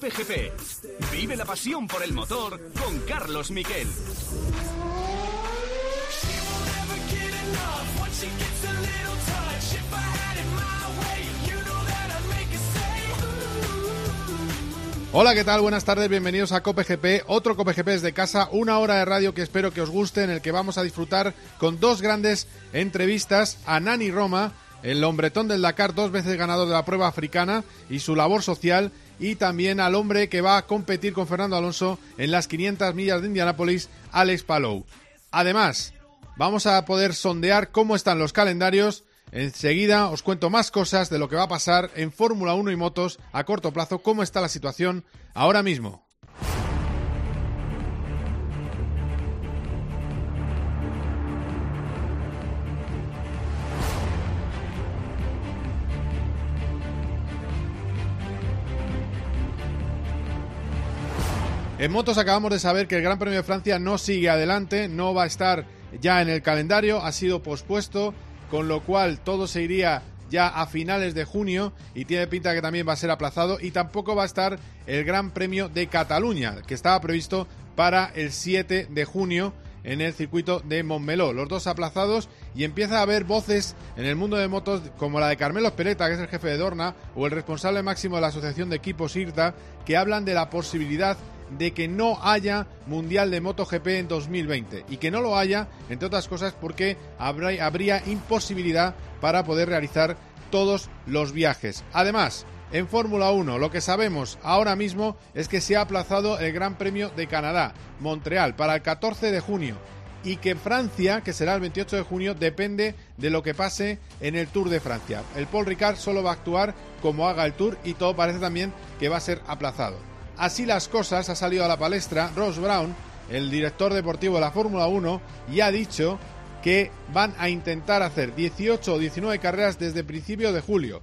Cope GP. Vive la pasión por el motor con Carlos Miquel. Hola, ¿qué tal? Buenas tardes, bienvenidos a Cope GP, otro Cope GP desde casa, una hora de radio que espero que os guste, en el que vamos a disfrutar con dos grandes entrevistas a Nani Roma, el hombretón del Dakar, dos veces ganador de la prueba africana y su labor social, y también al hombre que va a competir con Fernando Alonso en las 500 millas de Indianápolis, Alex Palou. Además, vamos a poder sondear cómo están los calendarios Enseguida os cuento más cosas de lo que va a pasar en Fórmula 1 y motos a corto plazo, cómo está la situación ahora mismo. En motos acabamos de saber que el Gran Premio de Francia no sigue adelante, no va a estar ya en el calendario, ha sido pospuesto con lo cual todo se iría ya a finales de junio y tiene pinta que también va a ser aplazado y tampoco va a estar el Gran Premio de Cataluña, que estaba previsto para el 7 de junio en el circuito de Montmeló. Los dos aplazados y empieza a haber voces en el mundo de motos como la de Carmelo Espereta, que es el jefe de Dorna, o el responsable máximo de la Asociación de Equipos IRTA, que hablan de la posibilidad de que no haya Mundial de MotoGP en 2020 y que no lo haya, entre otras cosas, porque habría imposibilidad para poder realizar todos los viajes. Además, en Fórmula 1, lo que sabemos ahora mismo es que se ha aplazado el Gran Premio de Canadá, Montreal, para el 14 de junio y que Francia, que será el 28 de junio, depende de lo que pase en el Tour de Francia. El Paul Ricard solo va a actuar como haga el Tour y todo parece también que va a ser aplazado. Así las cosas, ha salido a la palestra Ross Brown, el director deportivo de la Fórmula 1, y ha dicho que van a intentar hacer 18 o 19 carreras desde principio de julio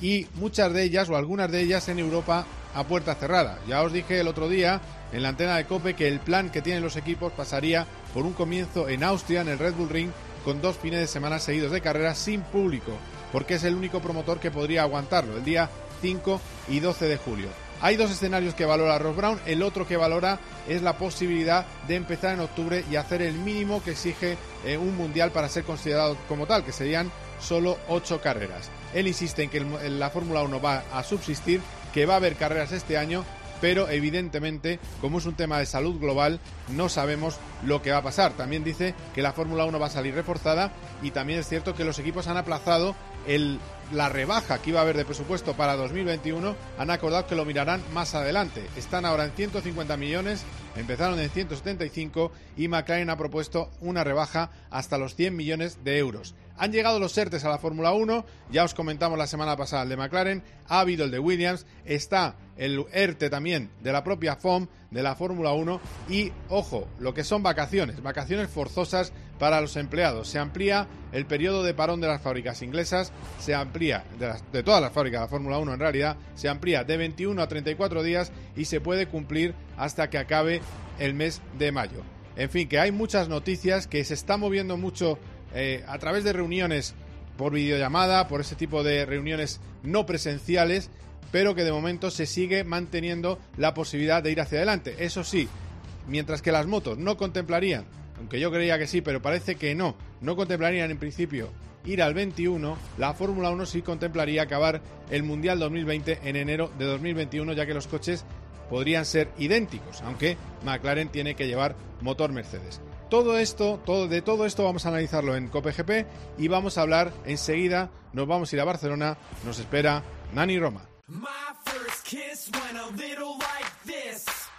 y muchas de ellas o algunas de ellas en Europa a puerta cerrada. Ya os dije el otro día en la antena de Cope que el plan que tienen los equipos pasaría por un comienzo en Austria en el Red Bull Ring con dos fines de semana seguidos de carreras sin público, porque es el único promotor que podría aguantarlo, el día 5 y 12 de julio. Hay dos escenarios que valora Ross Brown, el otro que valora es la posibilidad de empezar en octubre y hacer el mínimo que exige eh, un mundial para ser considerado como tal, que serían solo ocho carreras. Él insiste en que la Fórmula 1 va a subsistir, que va a haber carreras este año, pero evidentemente, como es un tema de salud global, no sabemos lo que va a pasar. También dice que la Fórmula 1 va a salir reforzada y también es cierto que los equipos han aplazado el la rebaja que iba a haber de presupuesto para 2021 han acordado que lo mirarán más adelante. Están ahora en 150 millones, empezaron en 175 y McLaren ha propuesto una rebaja hasta los 100 millones de euros. Han llegado los ERTES a la Fórmula 1, ya os comentamos la semana pasada el de McLaren, ha habido el de Williams, está el ERTE también de la propia FOM, de la Fórmula 1 y, ojo, lo que son vacaciones, vacaciones forzosas para los empleados. Se amplía el periodo de parón de las fábricas inglesas, se amplía, de, de todas las fábricas de la Fórmula 1 en realidad, se amplía de 21 a 34 días y se puede cumplir hasta que acabe el mes de mayo. En fin, que hay muchas noticias, que se está moviendo mucho eh, a través de reuniones por videollamada, por ese tipo de reuniones no presenciales, pero que de momento se sigue manteniendo la posibilidad de ir hacia adelante. Eso sí, mientras que las motos no contemplarían, aunque yo creía que sí, pero parece que no, no contemplarían en principio ir al 21, la Fórmula 1 sí contemplaría acabar el Mundial 2020 en enero de 2021, ya que los coches podrían ser idénticos, aunque McLaren tiene que llevar motor Mercedes. Todo esto, todo, de todo esto vamos a analizarlo en COPGP y vamos a hablar enseguida, nos vamos a ir a Barcelona, nos espera Nani Roma.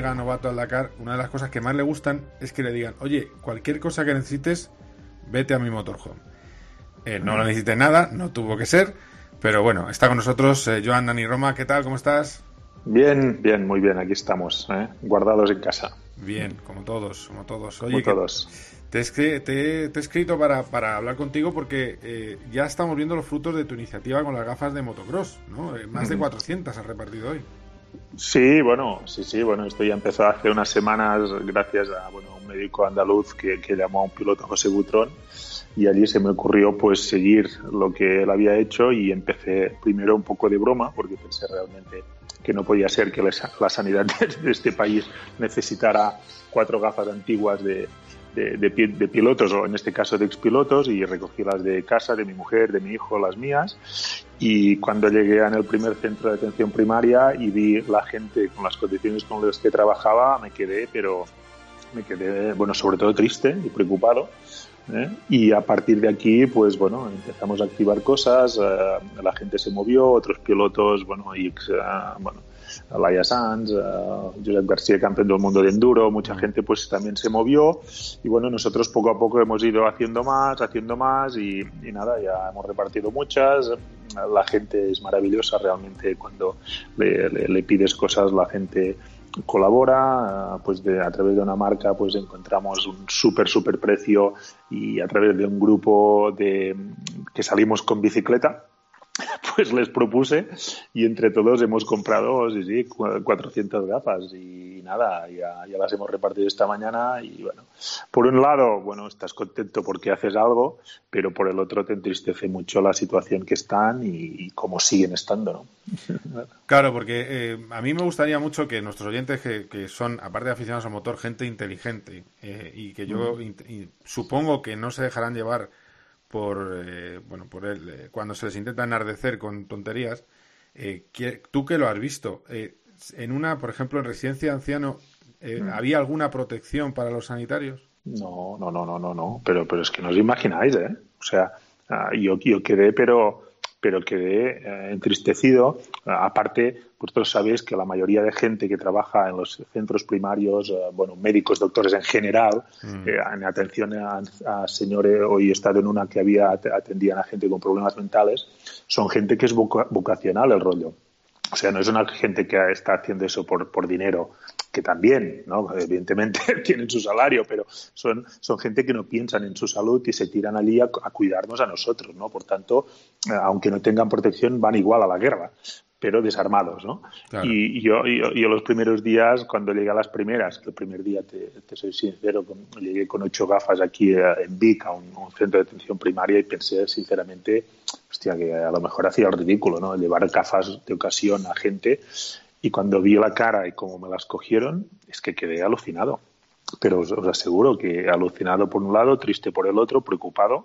novato al Dakar, una de las cosas que más le gustan es que le digan, oye, cualquier cosa que necesites, vete a mi motorhome. Eh, no lo necesite nada, no tuvo que ser, pero bueno, está con nosotros eh, Joan Dani Roma. ¿Qué tal? ¿Cómo estás? Bien, bien, muy bien, aquí estamos, ¿eh? guardados en casa. Bien, como todos, como todos. Oye, como todos. Te he, te, he, escrito para, para, hablar contigo porque eh, ya estamos viendo los frutos de tu iniciativa con las gafas de motocross, ¿no? Eh, más de 400 has repartido hoy. Sí, bueno, sí, sí, bueno, esto ya empezó hace unas semanas gracias a bueno, un médico andaluz que, que llamó a un piloto José Butrón y allí se me ocurrió pues seguir lo que él había hecho y empecé primero un poco de broma porque pensé realmente que no podía ser que la sanidad de este país necesitara cuatro gafas antiguas de, de, pilotos, o en este caso de expilotos, y recogí las de casa, de mi mujer, de mi hijo, las mías. Y cuando llegué en el primer centro de atención primaria y vi la gente con las condiciones con las que trabajaba, me quedé, pero me quedé, bueno, sobre todo triste y preocupado. ¿eh? Y a partir de aquí, pues bueno, empezamos a activar cosas, eh, la gente se movió, otros pilotos, bueno, y, eh, bueno Laia Sanz, uh, Josep García, campeón del mundo de enduro, mucha gente pues también se movió. Y bueno, nosotros poco a poco hemos ido haciendo más, haciendo más y, nada, ya hemos repartido muchas. La gente es maravillosa realmente cuando le, pides cosas, la gente colabora, pues de, a través de una marca pues encontramos un súper, súper precio y a través de un grupo de que salimos con bicicleta, pues les propuse y entre todos hemos comprado, sí, sí, 400 gafas y nada, ya, ya, las hemos repartido esta mañana y bueno, por un lado, bueno, estás contento porque haces algo, pero por el otro te entristece mucho la situación que están y, cómo siguen estando, ¿no? Claro, porque eh, a mí me gustaría mucho que nuestros oyentes, que, son, aparte de aficionados al motor, gente inteligente eh, y que yo mm. supongo que no se dejarán llevar por eh, bueno por él eh, cuando se les intenta enardecer con tonterías eh, tú que lo has visto en una por ejemplo en residencia de anciano mm. había alguna protección para los sanitarios no no no no no no pero pero es que no os imagináis eh o sea ah, yo yo quedé pero pero quedé eh, entristecido. Aparte, vosotros sabéis que la mayoría de gente que trabaja en los centros primarios, eh, bueno, médicos, doctores en general, mm. eh, en atención a, señores, hoy he estado en una que había atendían a gente con problemas mentales, son gente que es vocacional el rollo. O sea, no es una gente que está haciendo eso por, por dinero, que también, ¿no? Evidentemente tienen su salario, pero son, son gente que no piensan en su salud y se tiran allí a, a cuidarnos a nosotros, ¿no? Por tanto, eh, aunque no tengan protección, van igual a la guerra pero desarmados, ¿no? Y, yo, yo, los primeros días, cuando llegué a las primeras, el primer día, te, soy sincero, llegué con ocho gafas aquí eh, en Vic, a un, centro de atención primaria, y pensé, sinceramente, hostia, que a lo mejor hacía el ridículo, ¿no? Llevar gafas de ocasión a gente, y cuando vi la cara y cómo me las cogieron, es que quedé alucinado. Pero os, aseguro que alucinado por un lado, triste por el otro, preocupado,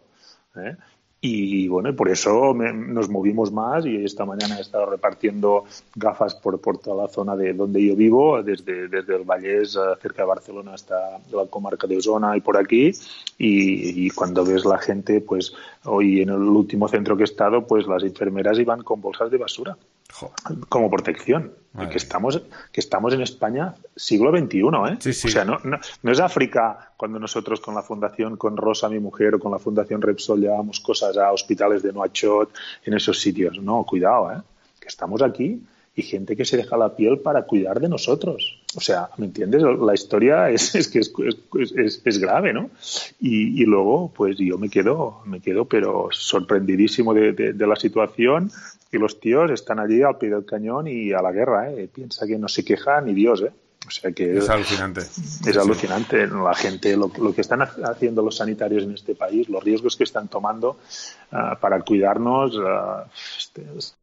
¿eh? Y bueno, por eso nos movimos más y esta mañana he estado repartiendo gafas por, toda la zona de donde yo vivo, desde, el Vallés, eh, cerca de Barcelona, hasta la comarca de Osona y por aquí. Y, cuando ves la gente, pues hoy en el último centro que he estado, pues las enfermeras iban con bolsas de basura como protección. que estamos, que estamos en España siglo XXI, ¿eh? O sea, no, no, es África cuando nosotros con la Fundación, con Rosa, mi mujer, o con la Fundación Repsol llevamos cosas a hospitales de Noachot, en esos sitios. No, cuidado, ¿eh? Que estamos aquí y gente que se deja la piel para cuidar de nosotros. O sea, ¿me entiendes? La historia es, es que es, es, es, grave, ¿no? Y, y, luego, pues yo me quedo, me quedo, pero sorprendidísimo de, de, la situación. Y los tíos están allí al pie del cañón y a la guerra, ¿eh? Piensa que no se queja ni Dios, ¿eh? O sea que es alucinante. Es alucinante. La gente, lo, lo, que están haciendo los sanitarios en este país, los riesgos que están tomando uh, para cuidarnos, uh,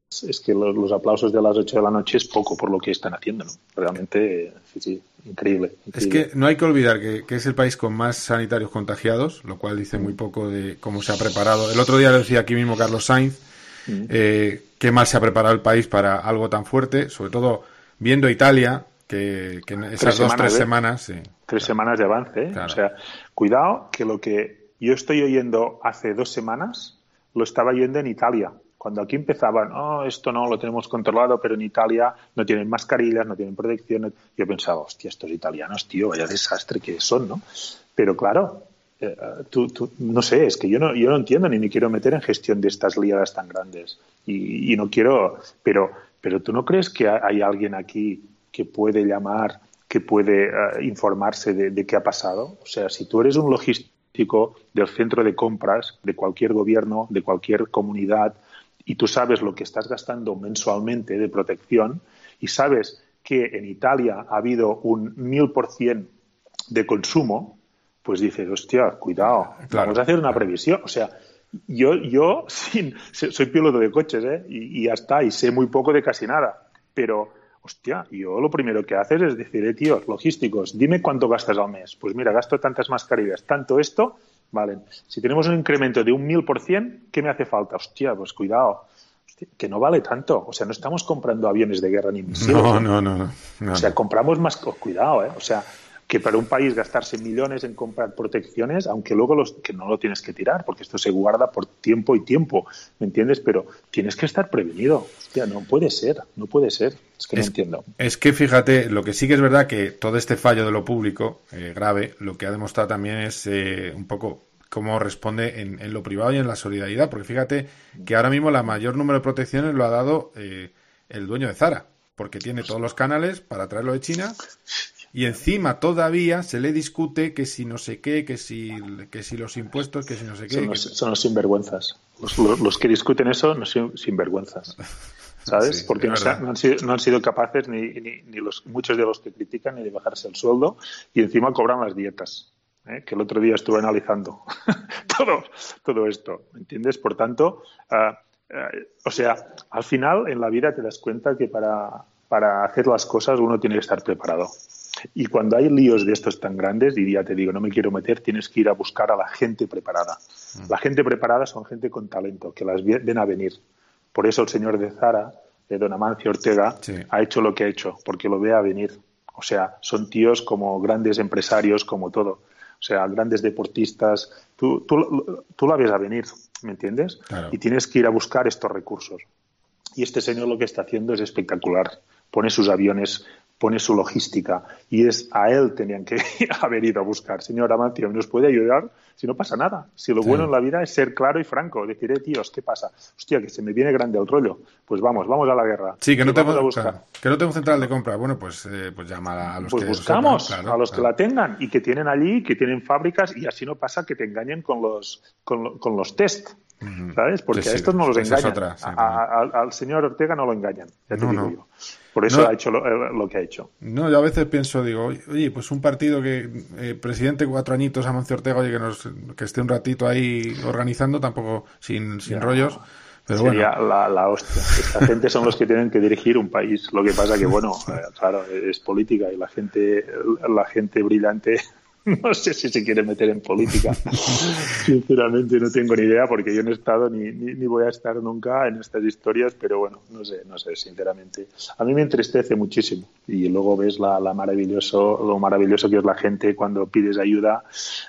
es que los, aplausos de las 8 de la noche es poco por lo que están haciendo. ¿no? Realmente, sí, sí, increíble, Es que no hay que olvidar que, es el país con más sanitarios contagiados, lo cual dice muy poco de cómo se ha preparado. El otro día lo decía aquí mismo Carlos Sainz, mm. eh, qué mal se ha preparado el país para algo tan fuerte, sobre todo viendo Italia, que, que esas dos, tres ¿eh? semanas. Tres semanas de avance. ¿eh? O sea, cuidado que lo que yo estoy oyendo hace dos semanas lo estaba oyendo en Italia Cuando aquí empezaban, oh, esto no lo tenemos controlado, pero en Italia no tienen mascarillas, no tienen protección. Yo pensaba, hostia, estos italianos, tío, vaya desastre que son, ¿no? Pero claro, eh, tú, no sé, es que yo no, yo no entiendo ni me quiero meter en gestión de estas liadas tan grandes. Y, no quiero, pero, pero tú no crees que hay alguien aquí que puede llamar que puede eh, informarse de, qué ha pasado. O sea, si tú eres un logístico del centro de compras de cualquier gobierno, de cualquier comunidad, y tú sabes lo que estás gastando mensualmente de protección y sabes que en Italia ha habido un mil por cien de consumo, pues dices, hostia, cuidado, vamos a hacer una previsión. O sea, yo, yo sin, soy piloto de coches, ¿eh? Y, y ya está, y sé muy poco de casi nada, pero hostia, yo lo primero que haces es decir, eh, tío, logísticos, dime cuánto gastas al mes. Pues mira, gasto tantas mascarillas, tanto esto, vale. Si tenemos un incremento de un mil por cien, ¿qué me hace falta? Hostia, pues cuidado. que no vale tanto. O sea, no estamos comprando aviones de guerra ni misiles. No, no, no, no. O sea, compramos más. Cuidado, ¿eh? O sea, que para un país gastarse millones en comprar protecciones, aunque luego los, que no lo tienes que tirar, porque esto se guarda por tiempo y tiempo, ¿me entiendes? Pero tienes que estar prevenido. Hostia, no puede ser, no puede ser. Es que no entiendo. Es que fíjate, lo que sí que es verdad que todo este fallo de lo público, eh, grave, lo que ha demostrado también es eh, un poco cómo responde en, lo privado y en la solidaridad, porque fíjate que ahora mismo la mayor número de protecciones lo ha dado eh, el dueño de Zara, porque tiene todos los canales para traerlo de China y encima todavía se le discute que si no sé qué, que si, que si los impuestos, que si no sé qué. Son los, sinvergüenzas. Los, que discuten eso no son sinvergüenzas. ¿Sabes? Porque no, han sido, capaces, ni, ni, los, muchos de los que critican, ni de bajarse el sueldo y encima cobran las dietas. ¿eh? que el otro día estuve analizando todo, todo esto. ¿Me entiendes? Por tanto, ah, o sea, al final en la vida te das cuenta que para, para hacer las cosas uno tiene que estar preparado. Y cuando hay líos de estos tan grandes, diría, te digo, no me quiero meter, tienes que ir a buscar a la gente preparada. Mm. La gente preparada son gente con talento, que las ven a venir. Por eso el señor de Zara, de Don Amancio Ortega, ha hecho lo que ha hecho, porque lo ve a venir. O sea, son tíos como grandes empresarios, como todo. O sea, grandes deportistas. Tú, tú, tú la ves a venir, ¿me entiendes? Y tienes que ir a buscar estos recursos. Y este señor lo que está haciendo es espectacular. Pone sus aviones pone su logística y es a él tenían que haber ido a buscar. Señor Amancio, ¿nos puede ayudar? Si no pasa nada. Si lo bueno en la vida es ser claro y franco, decir, eh, tíos, ¿qué pasa? Hostia, que se me viene grande el rollo. Pues vamos, vamos a la guerra. Sí, que no, tengo, que no tengo central de compra. Bueno, pues, eh, pues llama a los pues que buscamos a los que la tengan y que tienen allí, que tienen fábricas y así no pasa que te engañen con los, con, con los test. ¿Sabes? Porque a estos no los engañan. al señor Ortega no lo engañan, ya te digo yo. Por eso ha hecho eh, lo, que ha hecho. No, yo a veces pienso, digo, oye, pues un partido que eh, presidente cuatro añitos, Amancio Ortega, oye, que, nos, que esté un ratito ahí organizando, tampoco sin, sin rollos. Pero Sería la, la, hostia. Esta gente son los que tienen que dirigir un país. Lo que pasa que, bueno, eh, claro, es política y la gente, la gente brillante no sé si se quiere meter en política. Sinceramente no tengo ni idea porque yo no he estado ni, ni, voy a estar nunca en estas historias, pero bueno, no sé, no sé, sinceramente. A mí me entristece muchísimo y luego ves la, la maravilloso, lo maravilloso que es la gente cuando pides ayuda.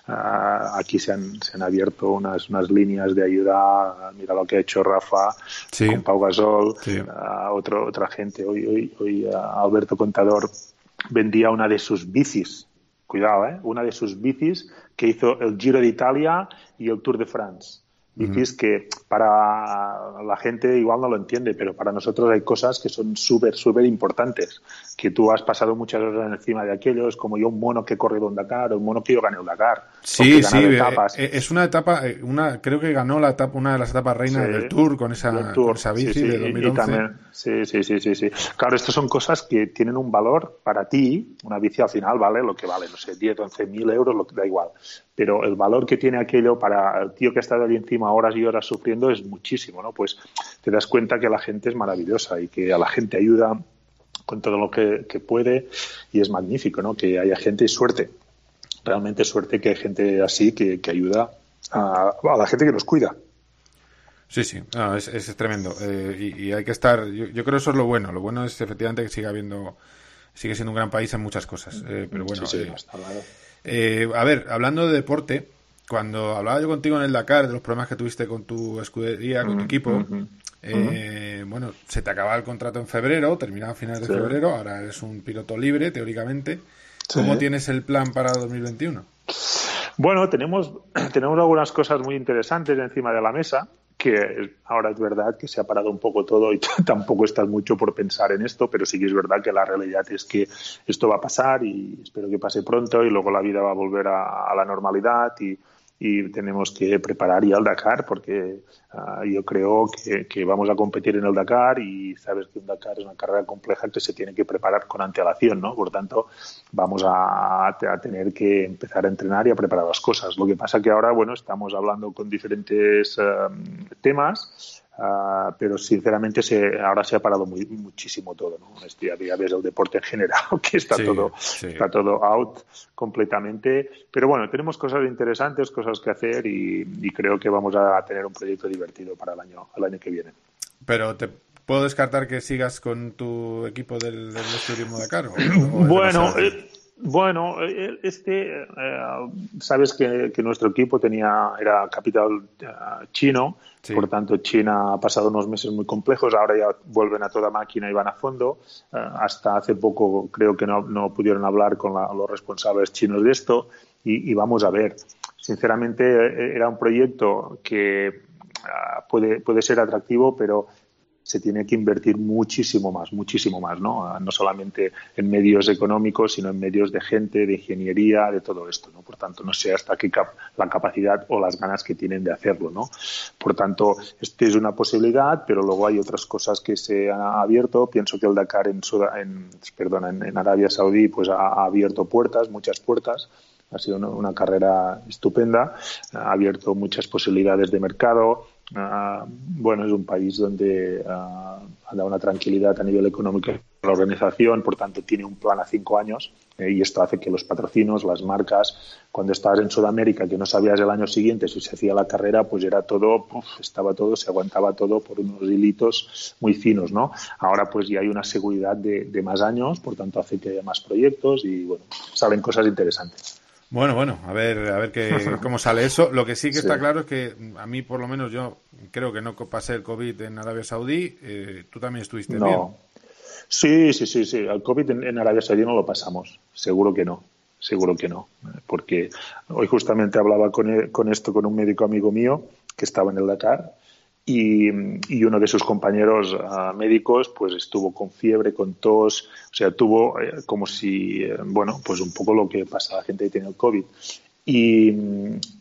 Ah, aquí se han, se han abierto unas, unas líneas de ayuda. Mira lo que ha hecho Rafa con Pau Gasol, ah, otro, otra gente. Hoy, hoy, hoy ah, Alberto Contador vendía una de sus bicis cuidado, ¿eh? una de sus bicis que hizo el Giro de Italia y el Tour de France. Bicis que para la gente igual no lo entiende, pero para nosotros hay cosas que son súper, súper importantes. Que tú has pasado muchas horas encima de aquello, es como yo un mono que corre un Dakar, o un mono que yo gané un Dakar. Sí, sí, eh, eh, es una etapa, eh, una creo que ganó la etapa, una de las etapas reinas del Tour con esa, esa bici de 2011. sí, sí, sí, sí, sí. Claro, estas son cosas que tienen un valor para ti, una bici al final vale lo que vale, no sé, 10, 11 mil euros, lo que da igual pero el valor que tiene aquello para el tío que ha estado allí encima horas y horas sufriendo es muchísimo, ¿no? Pues te das cuenta que la gente es maravillosa y que a la gente ayuda con todo lo que, puede y es magnífico, ¿no? Que haya gente y suerte, realmente suerte que hay gente así que, ayuda a, la gente que nos cuida. Sí, sí, es, tremendo. Eh, y, hay que estar, yo, creo que eso es lo bueno. Lo bueno es efectivamente que siga habiendo, sigue siendo un gran país en muchas cosas. Eh, pero bueno, sí, sí, eh, a ver, hablando de deporte, cuando hablaba yo contigo en el Dakar de los problemas que tuviste con tu escudería, con tu equipo, Eh, bueno, se te acaba el contrato en febrero, terminaba a finales de febrero, ahora eres un piloto libre, teóricamente. ¿Cómo tienes el plan para 2021? Bueno, tenemos, tenemos algunas cosas muy interesantes encima de la mesa que ahora es verdad que se ha parado un poco todo y tampoco estás mucho por pensar en esto, pero sí que es verdad que la realidad es que esto va a pasar y espero que pase pronto y luego la vida va a volver a la normalidad y, y tenemos que preparar ya el Dakar porque ah, yo creo que, vamos a competir en el Dakar y sabes que un Dakar es una carrera compleja que se tiene que preparar con antelación, ¿no? Por tanto, vamos a, a, tener que empezar a entrenar y a preparar las cosas. Lo que pasa que ahora, bueno, estamos hablando con diferentes ah, temas Ah, pero sinceramente se, ahora se ha parado muy, muchísimo todo. ¿no? Este día ves el deporte en general, que está, todo, está todo out completamente. Pero bueno, tenemos cosas interesantes, cosas que hacer y, creo que vamos a tener un proyecto divertido para el año, el año que viene. Pero te puedo descartar que sigas con tu equipo del, del Turismo de Caro. bueno, bueno, eh, este, eh, sabes que, nuestro equipo tenía era capital eh, chino, por tanto China ha pasado unos meses muy complejos, ahora ya vuelven a toda máquina y van a fondo. hasta hace poco creo que no, pudieron hablar con los responsables chinos de esto y, vamos a ver. Sinceramente era un proyecto que puede, puede ser atractivo, pero se tiene que invertir muchísimo más, muchísimo más, ¿no? Ah, no solamente en medios económicos, sino en medios de gente, de ingeniería, de todo esto, ¿no? Por tanto, no sé hasta qué la capacidad o las ganas que tienen de hacerlo, ¿no? Por tanto, este es una posibilidad, pero luego hay otras cosas que se han abierto. Pienso que el Dakar en, en, perdón, en, Arabia Saudí pues ha, abierto puertas, muchas puertas ha sido una, carrera estupenda, ha abierto muchas posibilidades de mercado, Ah, bueno, es un país donde ah, ha dado una tranquilidad a nivel económico a la organización, por tanto tiene un plan a cinco años eh, y esto hace que los patrocinos, las marcas, cuando estabas en Sudamérica que no sabías el año siguiente si se hacía la carrera, pues era todo, estaba todo, se aguantaba todo por unos hilitos muy finos, ¿no? Ahora pues ya hay una seguridad de, de más años, por tanto hace que haya más proyectos y bueno, salen cosas interesantes. Bueno, bueno, a ver, a ver qué, cómo sale eso. Lo que sí que está claro es que a mí, por lo menos, yo creo que no pasé el COVID en Arabia Saudí. Eh, ¿Tú también estuviste no. bien? Sí, sí, sí, sí. El COVID en, Arabia Saudí no lo pasamos. Seguro que no. Seguro que no. Porque hoy justamente hablaba con, e, con esto con un médico amigo mío que estaba en el Dakar y, uno de sus compañeros ah, médicos pues estuvo con fiebre, con tos, o sea, tuvo eh, como si, eh, bueno, pues un poco lo que pasa a la gente que tiene el COVID. Y,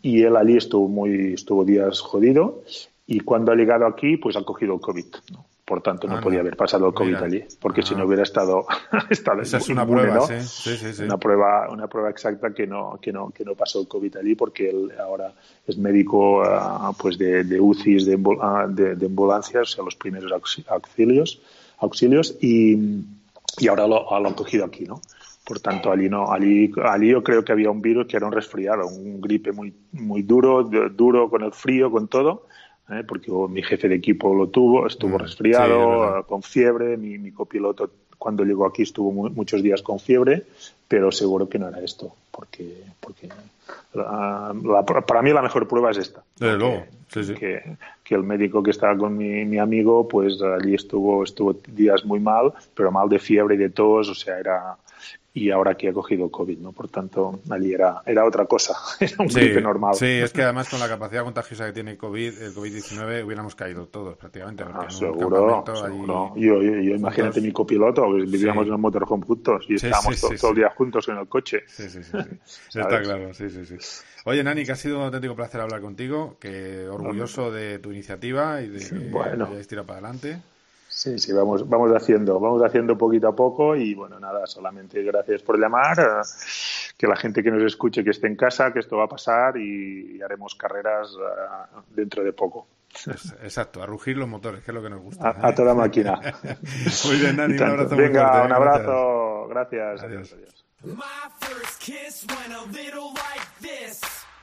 y, él allí estuvo muy, estuvo días jodido y cuando ha llegado aquí pues ha cogido el COVID. ¿no? Por tanto, no podía haber pasado el COVID allí, porque si no ah. hubiera estado, estado Esa es una prueba, sí. Sí, sí, Una prueba, una prueba exacta que no, que no, que no pasó el COVID allí, porque él ahora es médico ah, pues de, de UCIs, de, ah, de, de, ambulancias, o sea, los primeros auxilios, auxilios y, y ahora lo, lo han cogido aquí, ¿no? Por tanto, allí no, allí, allí yo creo que había un virus que era un resfriado, un gripe muy, muy duro, duro con el frío, con todo ¿eh? porque mi jefe de equipo lo tuvo, estuvo mm, resfriado, con fiebre, mi, mi, copiloto cuando llegó aquí estuvo muchos días con fiebre, pero seguro que no era esto, porque, porque para mí la mejor prueba es esta. Que, que, el médico que estaba con mi, mi, amigo, pues allí estuvo, estuvo días muy mal, pero mal de fiebre y de tos, o sea, era, y ahora que ha cogido COVID, ¿no? Por tanto, allí era, era otra cosa, era un gripe normal. Sí, es que además con la capacidad contagiosa que tiene COVID, el COVID-19, hubiéramos caído todos prácticamente. Ah, seguro, seguro. Yo, yo, imagínate mi copiloto, vivíamos en un motorhome juntos y estábamos todo, el día juntos en el coche. Sí, sí, sí. Está claro, sí, sí, sí. Oye, Nani, que ha sido un auténtico placer hablar contigo, que orgulloso de tu iniciativa y de que bueno. hayáis tirado para adelante. Sí, sí, vamos, vamos haciendo, vamos haciendo poquito a poco y bueno, nada, solamente gracias por llamar, eh, que la gente que nos escuche que esté en casa, que esto va a pasar y, haremos carreras eh, dentro de poco. Exacto, a rugir los motores, que es lo que nos gusta. A, toda máquina. Muy bien, Nani, un abrazo Venga, un abrazo, gracias. adiós. adiós.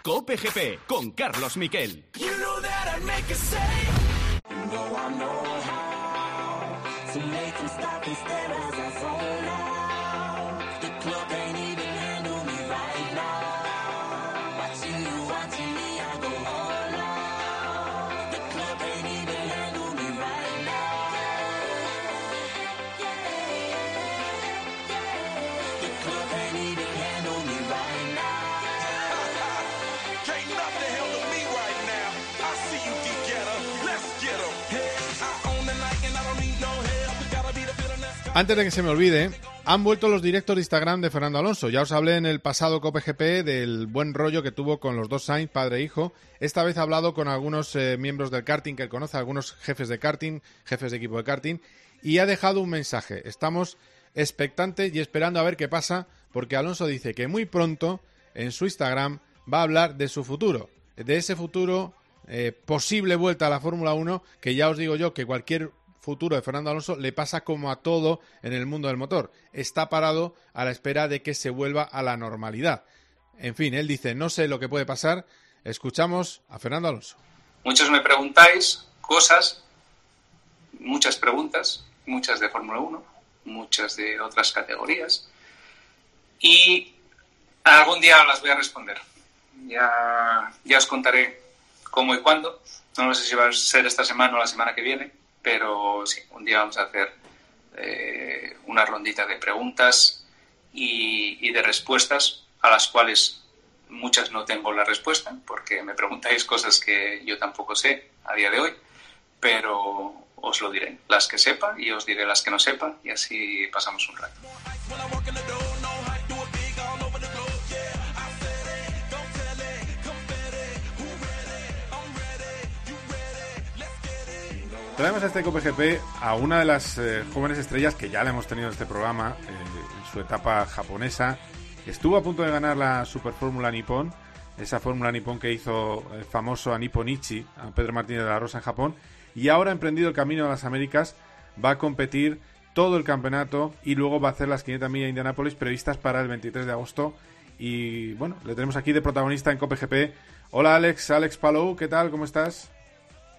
Cope GP con Carlos Miquel. To make Antes de que se me olvide, han vuelto los directos de Instagram de Fernando Alonso. Ya os hablé en el pasado COPGP del buen rollo que tuvo con los dos Sainz, padre e hijo. Esta vez ha hablado con algunos eh, miembros del karting que él conoce, algunos jefes de karting, jefes de equipo de karting, y ha dejado un mensaje. Estamos expectantes y esperando a ver qué pasa, porque Alonso dice que muy pronto en su Instagram va a hablar de su futuro, de ese futuro eh, posible vuelta a la Fórmula 1, que ya os digo yo que cualquier futuro de Fernando Alonso le pasa como a todo en el mundo del motor. Está parado a la espera de que se vuelva a la normalidad. En fin, él dice, no sé lo que puede pasar. Escuchamos a Fernando Alonso. Muchos me preguntáis cosas, muchas preguntas, muchas de Fórmula 1, muchas de otras categorías. Y algún día las voy a responder. Ya, ya os contaré cómo y cuándo. No sé si va a ser esta semana o la semana que viene pero sí, un día vamos a hacer eh, una rondita de preguntas y, y, de respuestas a las cuales muchas no tengo la respuesta porque me preguntáis cosas que yo tampoco sé a día de hoy, pero os lo diré, las que sepa y os diré las que no sepa y así pasamos un rato. Traemos a este COPGP a una de las eh, jóvenes estrellas que ya le hemos tenido en este programa, eh, en su etapa japonesa. Estuvo a punto de ganar la Super Fórmula Nippon, esa Fórmula Nippon que hizo el famoso a Nipponichi, a Pedro Martínez de la Rosa en Japón, y ahora ha emprendido el camino a las Américas, va a competir todo el campeonato y luego va a hacer las 500 millas de Indianápolis previstas para el 23 de agosto. Y bueno, le tenemos aquí de protagonista en COPGP. Hola Alex, Alex Palou, ¿qué tal? ¿Cómo estás?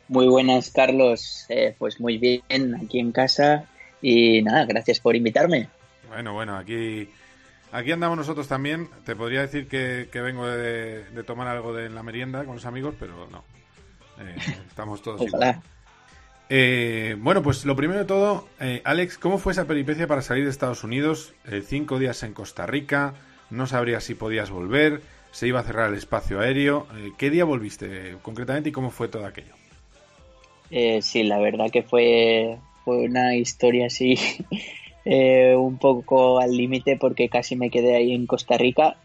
Muy buenas, Carlos. Eh, pues muy bien, aquí en casa. Y nada, gracias por invitarme. Bueno, bueno, aquí, aquí andamos nosotros también. Te podría decir que, vengo de, tomar algo de la merienda con los amigos, pero no. Eh, estamos todos Ojalá. Eh, bueno, pues lo primero de todo, Alex, ¿cómo fue esa peripecia para salir de Estados Unidos? cinco días en Costa Rica, no sabrías si podías volver, se iba a cerrar el espacio aéreo. ¿Qué día volviste concretamente y cómo fue todo aquello? Eh, sí, la verdad que fue, fue una historia así eh, un poco al límite porque casi me quedé ahí en Costa Rica.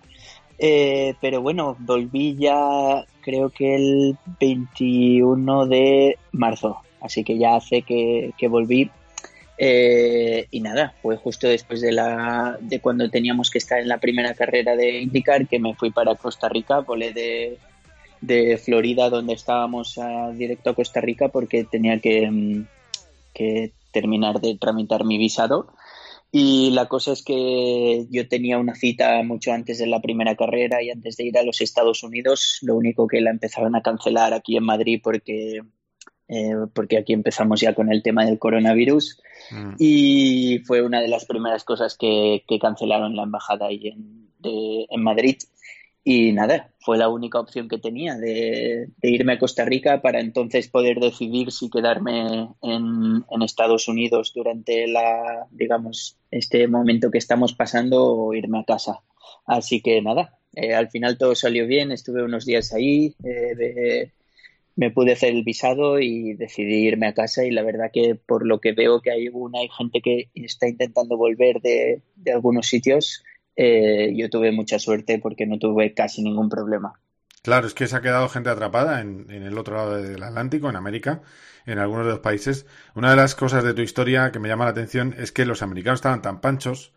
Eh, pero bueno, volví ya creo que el 21 de marzo, así que ya hace que, volví. y nada, fue justo después de, la, de cuando teníamos que estar en la primera carrera de IndyCar que me fui para Costa Rica, volé de, de Florida donde estábamos a, directo a Costa Rica porque tenía mm, que, terminar de tramitar mi visado. Y la cosa es que yo tenía una cita mucho antes de la primera carrera y antes de ir a los Estados Unidos. Lo único que la empezaron a cancelar aquí en Madrid porque, eh, porque aquí empezamos ya con el tema del coronavirus. Mm. Y fue una de las primeras cosas que, que cancelaron la embajada ahí en, en Madrid. Y nada, fue la única opción que tenía de, irme a Costa Rica para entonces poder decidir si quedarme en, Estados Unidos durante la, digamos, este momento que estamos pasando o irme a casa. Así que nada, eh, al final todo salió bien, estuve unos días ahí, eh, me pude hacer el visado y decidí irme a casa y la verdad que por lo que veo que hay una hay gente que está intentando volver de, de algunos sitios, eh, yo tuve mucha suerte porque no tuve casi ningún problema. Claro, es que se ha quedado gente atrapada en, el otro lado del Atlántico, en América, en algunos de los países. Una de las cosas de tu historia que me llama la atención es que los americanos estaban tan panchos,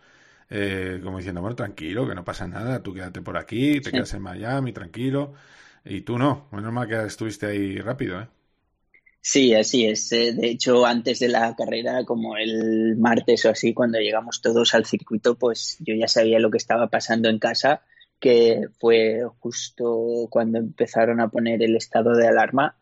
eh, como diciendo, bueno, tranquilo, que no pasa nada, tú quédate por aquí, te quedas en Miami, tranquilo. Y tú no, menos mal que estuviste ahí rápido, ¿eh? Sí, así es. Eh, de hecho, antes de la carrera, como el martes o así, cuando llegamos todos al circuito, pues yo ya sabía lo que estaba pasando en casa, que fue justo cuando empezaron a poner el estado de alarma.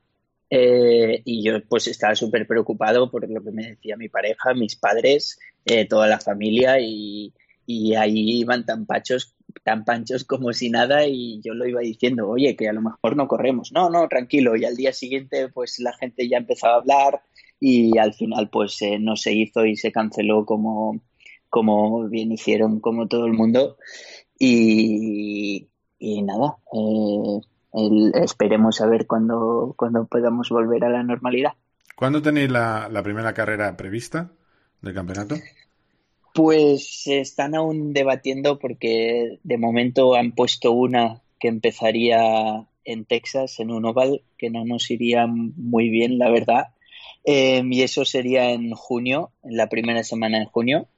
Eh, y yo pues estaba súper preocupado por lo que me decía mi pareja, mis padres, eh, toda la familia y, y ahí iban tan pachos tan panchos como si nada y yo lo iba diciendo, oye, que a lo mejor no corremos. No, no, tranquilo. Y al día siguiente pues la gente ya empezaba a hablar y al final pues eh, no se hizo y se canceló como, como bien hicieron como todo el mundo. Y, y nada, eh, esperemos a ver cuándo, cuando podamos volver a la normalidad. ¿Cuándo tenéis la, la primera carrera prevista del campeonato? Pues están aún debatiendo porque de momento han puesto una que empezaría en Texas, en un oval, que no nos iría muy bien, la verdad. Eh, y eso sería en junio, en la primera semana de junio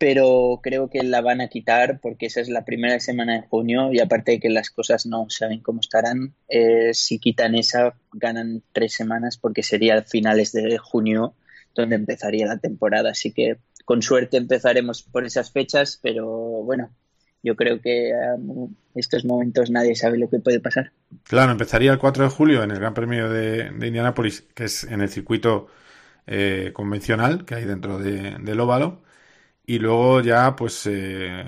pero creo que la van a quitar porque esa es la primera semana de junio y aparte de que las cosas no saben cómo estarán, eh, si quitan esa ganan tres semanas porque sería finales de junio donde empezaría la temporada, así que con suerte empezaremos por esas fechas, pero bueno, yo creo que en estos momentos nadie sabe lo que puede pasar. Claro, empezaría el 4 de julio en el Gran Premio de, Indianápolis, que es en el circuito eh, convencional que hay dentro del óvalo y luego ya pues eh,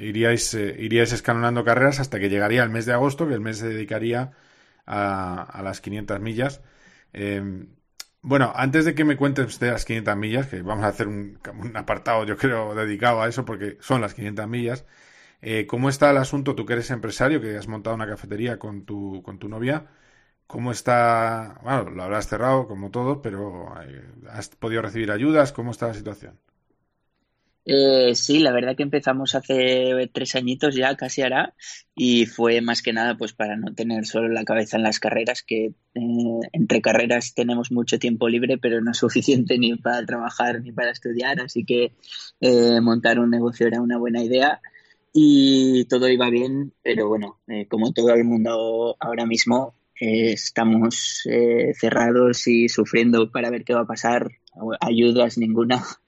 iríais, eh, iríais escalonando carreras hasta que llegaría el mes de agosto, que el mes se dedicaría a, las 500 millas. Bueno, antes de que me cuentes de las 500 millas, que vamos a hacer un, apartado yo creo dedicado a eso porque son las 500 millas, eh, ¿cómo está el asunto? Tú que eres empresario, que has montado una cafetería con tu, con tu novia, ¿cómo está? Bueno, lo habrás cerrado como todo, pero ¿has podido recibir ayudas? ¿Cómo está la situación? Eh, sí, la verdad que empezamos hace tres añitos ya, casi hará, y fue más que nada pues para no tener solo la cabeza en las carreras, que eh, entre carreras tenemos mucho tiempo libre, pero no es suficiente ni para trabajar ni para estudiar, así que eh, montar un negocio era una buena idea y todo iba bien, pero bueno, como todo el mundo ahora mismo, estamos cerrados y sufriendo para ver qué va a pasar, ayudas ninguna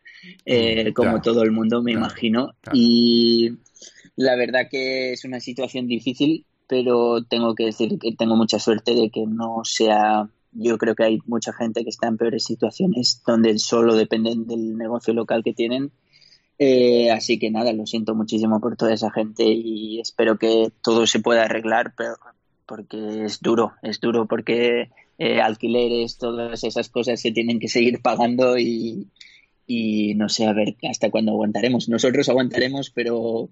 eh, como todo el mundo, me imagino. Y la verdad que es una situación difícil, pero tengo que decir que tengo mucha suerte de que no sea. Yo creo que hay mucha gente que está en peores situaciones donde solo dependen del negocio local que tienen. Eh, así que nada, lo siento muchísimo por toda esa gente y espero que todo se pueda arreglar, pero porque es duro, es duro porque eh, alquileres, todas esas cosas se tienen que seguir pagando y, y no sé a ver hasta cuándo aguantaremos. Nosotros aguantaremos, pero,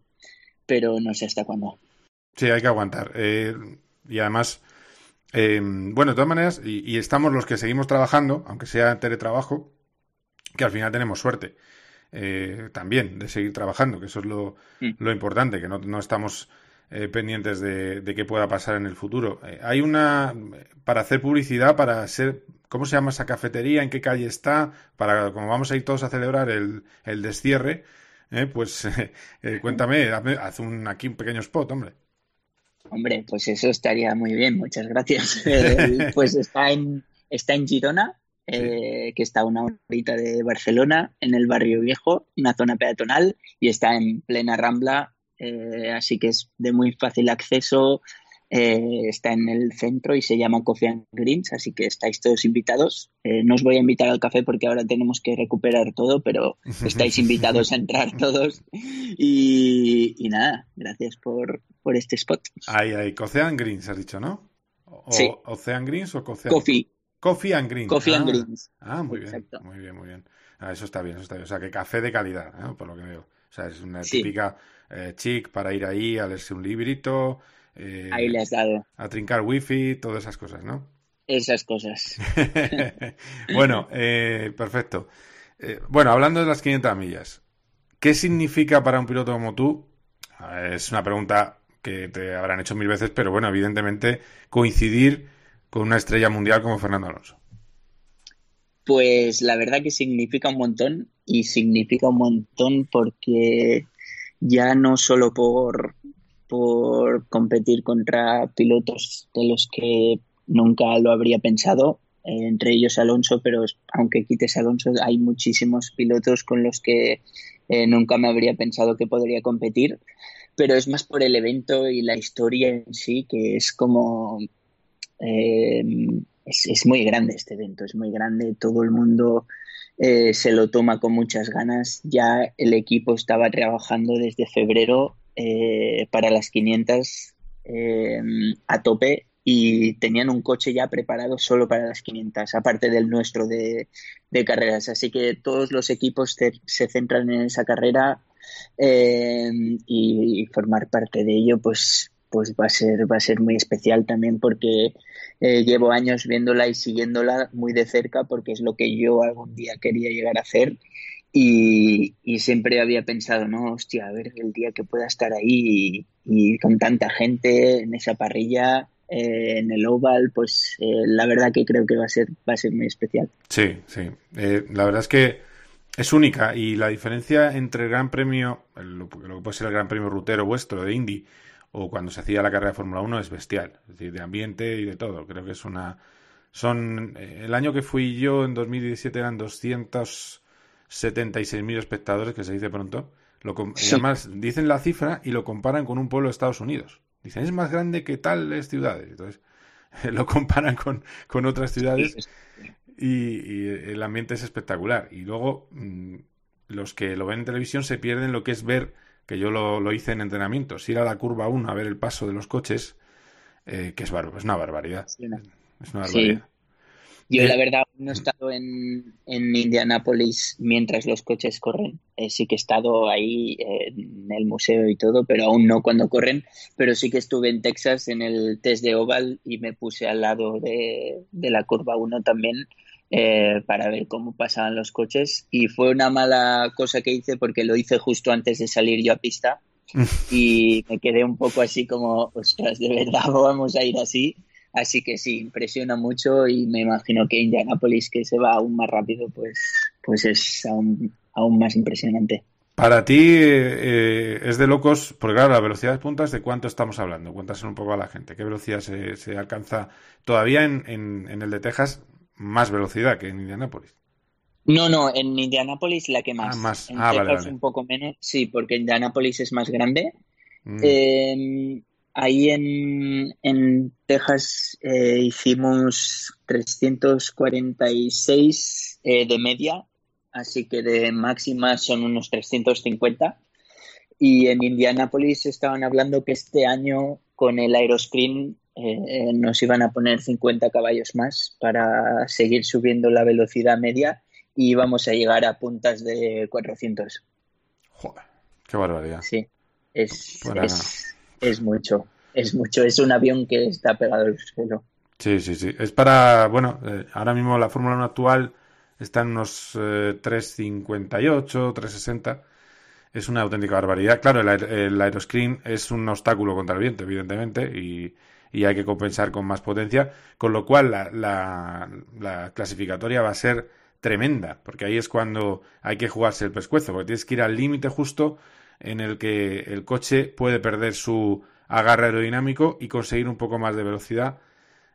pero no sé hasta cuándo. Sí, hay que aguantar. Eh, y además, eh, bueno, de todas maneras, y, estamos los que seguimos trabajando, aunque sea teletrabajo, que al final tenemos suerte eh, también de seguir trabajando, que eso es lo, mm. lo importante, que no, no estamos pendientes de, de, qué pueda pasar en el futuro. hay una, para hacer publicidad, para ser ¿Cómo se llama esa cafetería? ¿En qué calle está? Para, como vamos a ir todos a celebrar el, el destierre, eh, pues eh, cuéntame, haz un, aquí un pequeño spot, hombre. Hombre, pues eso estaría muy bien, muchas gracias. pues está en, está en Girona, eh, que está a una horita de Barcelona, en el barrio viejo, una zona peatonal, y está en plena rambla, así que es de muy fácil acceso, eh, está en el centro y se llama Coffee and Greens, así que estáis todos invitados. Eh, no os voy a invitar al café porque ahora tenemos que recuperar todo, pero estáis invitados a entrar todos. Y, nada, gracias por, por este spot. Ahí, ahí, Coffee and Greens has dicho, ¿no? O, sí. Ocean Greens o Coffee? Coffee. Coffee and Greens. Coffee and ah. Greens. Ah, muy bien. Muy bien, muy bien. Ah, eso está bien, eso está bien. O sea, que café de calidad, por lo que veo. O sea, es una típica eh, chic para ir ahí a leerse un librito, eh, Ahí le has dado. A trincar wifi, todas esas cosas, ¿no? Esas cosas. bueno, eh, perfecto. Eh, bueno, hablando de las 500 millas, ¿qué significa para un piloto como tú? Es una pregunta que te habrán hecho mil veces, pero bueno, evidentemente coincidir con una estrella mundial como Fernando Alonso. Pues la verdad que significa un montón y significa un montón porque ya no solo por, por competir contra pilotos de los que nunca lo habría pensado, eh, entre ellos Alonso, pero aunque quites Alonso, hay muchísimos pilotos con los que eh, nunca me habría pensado que podría competir, pero es más por el evento y la historia en sí, que es como... Eh, es, muy grande este evento, es muy grande, todo el mundo se lo toma con muchas ganas, ya el equipo estaba trabajando desde febrero eh, para las 500 eh, a tope y tenían un coche ya preparado solo para las 500, aparte del nuestro de, carreras. Así que todos los equipos se centran en esa carrera eh, y, formar parte de ello, pues, pues va a ser va a ser muy especial también porque llevo años viéndola y siguiéndola muy de cerca porque es lo que yo algún día quería llegar a hacer Y, siempre había pensado, no, hostia, a ver el día que pueda estar ahí y, con tanta gente en esa parrilla, eh, en el Oval, pues eh, la verdad que creo que va a ser, va a ser muy especial. Sí, sí. Eh, la verdad es que es única y la diferencia entre el Gran Premio, lo, lo que puede ser el Gran Premio rutero vuestro de Indy o cuando se hacía la carrera de Fórmula 1 es bestial, es decir, de ambiente y de todo. Creo que es una son eh, el año que fui yo en 2017 eran 276.000 espectadores, que se dice pronto. Lo com- y además dicen la cifra y lo comparan con un pueblo de Estados Unidos. Dicen, es más grande que tales ciudades. Entonces, lo comparan con, con otras ciudades y, y el ambiente es espectacular. Y luego, mm, los que lo ven en televisión se pierden lo que es ver, que yo lo, lo hice en entrenamientos, ir a la curva 1 a ver el paso de los coches, eh, que es, bar- es una barbaridad. Sí, no. Es una Sí. barbaridad. Yo Eh, la verdad no he estado en, en Indianápolis mientras los coches corren. Eh, sí que he estado ahí en el museo y todo, pero aún no cuando corren. Pero sí que estuve en Texas en el test de Oval y me puse al lado de, de la curva 1 también eh, para ver cómo pasaban los coches. Y fue una mala cosa que hice porque lo hice justo antes de salir yo a pista y me quedé un poco así como, ostras, de verdad vamos a ir así. Así que sí, impresiona mucho y me imagino que Indianapolis, que se va aún más rápido, pues, pues es aún, aún más impresionante. Para ti eh, es de locos, porque claro, la velocidad de puntas, ¿de cuánto estamos hablando? Cuéntaselo un poco a la gente. ¿Qué velocidad se, se alcanza? Todavía en, en, en el de Texas, más velocidad que en Indianápolis. No, no, en Indianapolis la que más. Ah, más. En Ah, vale, Texas vale. un poco menos, sí, porque Indianapolis es más grande. Mm. Eh, ahí en, en Texas eh, hicimos 346 eh, de media, así que de máxima son unos 350. Y en Indianapolis estaban hablando que este año con el Aeroscreen eh, nos iban a poner 50 caballos más para seguir subiendo la velocidad media y íbamos a llegar a puntas de 400. Joder, qué barbaridad. Sí, es, Pues es, es mucho, es mucho. Es un avión que está pegado al suelo. Sí, sí, sí. Es para, bueno, eh, ahora mismo la Fórmula 1 actual está en unos eh, 358, 360. Es una auténtica barbaridad. Claro, el, el aeroscreen es un obstáculo contra el viento, evidentemente, y, y hay que compensar con más potencia, con lo cual la, la- la clasificatoria va a ser tremenda, porque ahí es cuando hay que jugarse el pescuezo, porque tienes que ir al límite justo en el que el coche puede perder su agarre aerodinámico y conseguir un poco más de velocidad.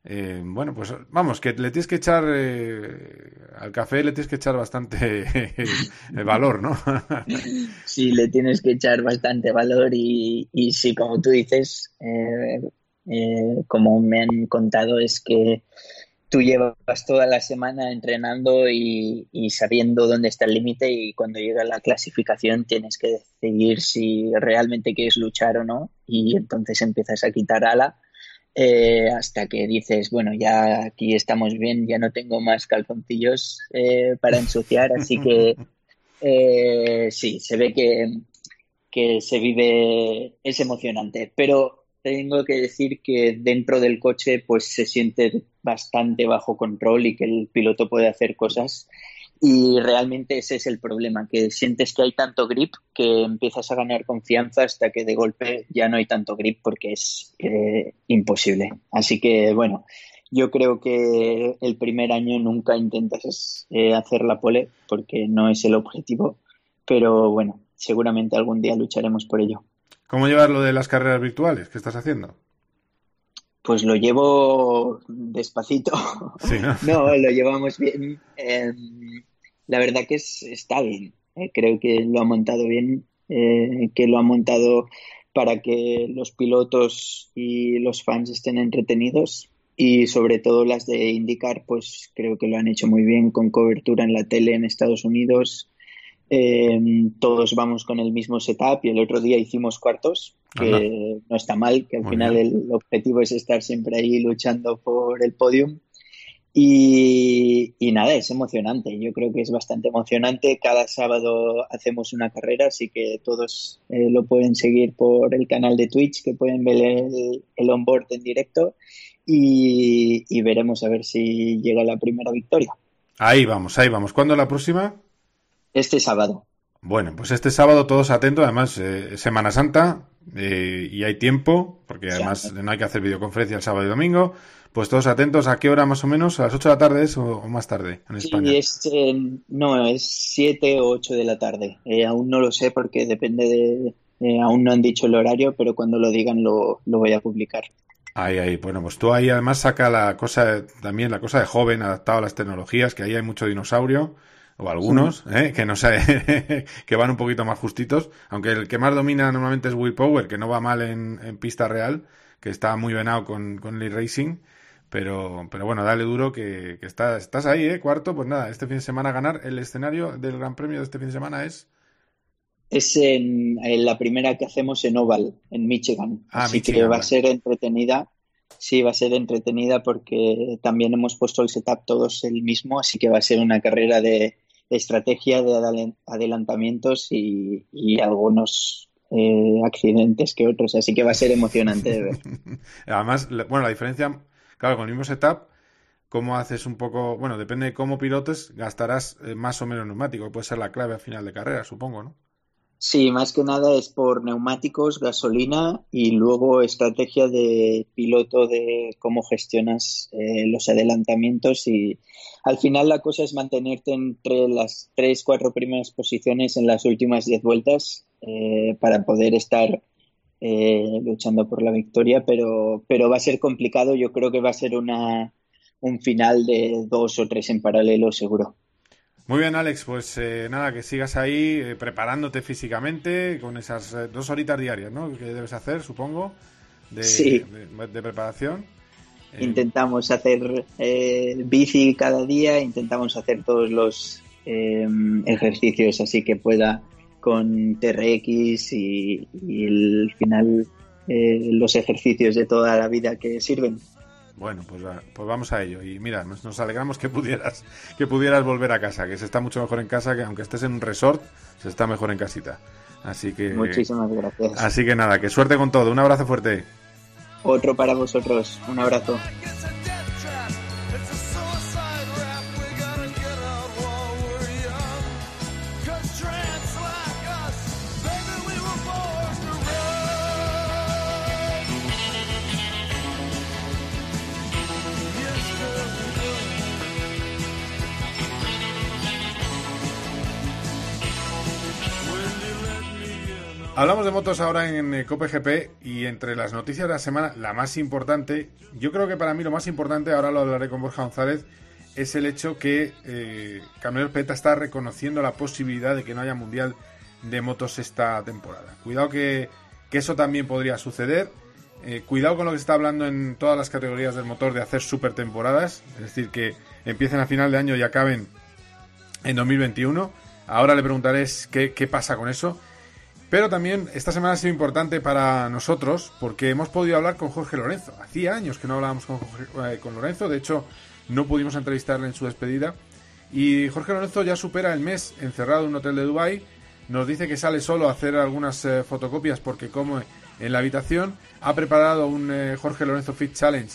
Eh, bueno, pues vamos, que le tienes que echar eh, al café, le tienes que echar bastante valor, ¿no? Sí, le tienes que echar bastante valor y, y sí, como tú dices, eh, como me han contado, es que tú llevas toda la semana entrenando y, y sabiendo dónde está el límite y cuando llega la clasificación tienes que decidir si realmente quieres luchar o no. Y entonces empiezas a quitar ala eh, hasta que dices, bueno, ya aquí estamos bien, ya no tengo más calzoncillos eh, para ensuciar, así que sí, se ve que, que se vive, es emocionante, pero tengo que decir que dentro del coche pues se siente bastante bajo control y que el piloto puede hacer cosas y realmente ese es el problema, que sientes que hay tanto grip que empiezas a ganar confianza hasta que de golpe ya no hay tanto grip porque es eh, imposible. Así que bueno, yo creo que el primer año nunca intentas eh, hacer la pole porque no es el objetivo, pero bueno, seguramente algún día lucharemos por ello. ¿Cómo llevar lo de las carreras virtuales? ¿Qué estás haciendo? Pues lo llevo despacito. Sí, ¿no? No, lo llevamos bien. Eh, la verdad que es, está bien. Eh, creo que lo ha montado bien, eh, que lo ha montado para que los pilotos y los fans estén entretenidos y sobre todo las de IndyCar, pues creo que lo han hecho muy bien con cobertura en la tele en Estados Unidos. Eh, todos vamos con el mismo setup y el otro día hicimos cuartos, que Anda. no está mal, que al Muy final bien. el objetivo es estar siempre ahí luchando por el podium. Y, y nada, es emocionante. Yo creo que es bastante emocionante. Cada sábado hacemos una carrera, así que todos eh, lo pueden seguir por el canal de Twitch, que pueden ver el, el onboard en directo. Y, y veremos a ver si llega la primera victoria. Ahí vamos, ahí vamos. ¿Cuándo la próxima? Este sábado. Bueno, pues este sábado todos atentos, además eh, Semana Santa eh, y hay tiempo, porque además no hay que hacer videoconferencia el sábado y domingo, pues todos atentos, ¿a qué hora más o menos? ¿A las 8 de la tarde es o, más tarde en España? Sí, es, no, es 7 o 8 de la tarde, eh, aún no lo sé porque depende de, aún no han dicho el horario, pero cuando lo digan lo, lo voy a publicar. Ahí, ahí. Bueno, pues tú ahí además saca la cosa, también la cosa de joven, adaptado a las tecnologías, que ahí hay mucho dinosaurio o algunos, ¿eh? que no sé, que van un poquito más justitos, aunque el que más domina normalmente es Will Power, que no va mal en, pista real, que está muy venado con, con el racing, pero, pero bueno, dale duro que, que está, estás ahí, ¿eh? Cuarto, pues nada, este fin de semana ganar, el escenario del Gran Premio de este fin de semana es... Es en, la primera que hacemos en Oval, en Michigan. Ah, Así que va a ser entretenida. Sí, va a ser entretenida porque también hemos puesto el setup todos el mismo, así que va a ser una carrera de, estrategia de adelantamientos y, algunos eh, accidentes que otros, así que va a ser emocionante de ver. Además, bueno, la diferencia, claro, con el mismo setup, cómo haces un poco, bueno, depende de cómo pilotes, gastarás eh, más o menos neumático, puede ser la clave al final de carrera, supongo, ¿no? Sí, más que nada es por neumáticos, gasolina y luego estrategia de piloto de cómo gestionas eh, los adelantamientos y al final la cosa es mantenerte entre las tres, cuatro primeras posiciones en las últimas diez vueltas eh, para poder estar eh, luchando por la victoria, pero, pero va a ser complicado. Yo creo que va a ser una, un final de dos o tres en paralelo seguro. Muy bien, Alex, pues eh, nada, que sigas ahí eh, preparándote físicamente con esas eh, dos horitas diarias, ¿no? Que debes hacer, supongo, de, de, preparación. Intentamos hacer bici cada día, intentamos hacer todos los ejercicios así que pueda con TRX y, y el final los ejercicios de toda la vida que sirven. Bueno, pues, pues vamos a ello. Y mira, nos, alegramos que pudieras, que pudieras volver a casa, que se está mucho mejor en casa, que aunque estés en un resort, se está mejor en casita. Así que. Muchísimas gracias. Así que nada, que suerte con todo. Un abrazo fuerte. Otro para vosotros. Un abrazo. Hablamos de motos ahora en eh, COPGP y entre las noticias de la semana, la más importante, yo creo que para mí lo más importante, ahora lo hablaré con Borja González, es el hecho que eh, Camilo Peta está reconociendo la posibilidad de que no haya mundial de motos esta temporada. Cuidado que, eso también podría suceder. Eh, cuidado con lo que se está hablando en todas las categorías del motor de hacer super temporadas, es decir, que empiecen a final de año y acaben en 2021. Ahora le preguntaré qué, qué pasa con eso. Pero también esta semana ha sido importante para nosotros porque hemos podido hablar con Jorge Lorenzo. Hacía años que no hablábamos con, eh, Lorenzo, de hecho no pudimos entrevistarle en su despedida. Y Jorge Lorenzo ya supera el mes encerrado en un hotel de Dubai. Nos dice que sale solo a hacer algunas eh, fotocopias porque como en la habitación. Ha preparado un eh, Jorge Lorenzo Fit Challenge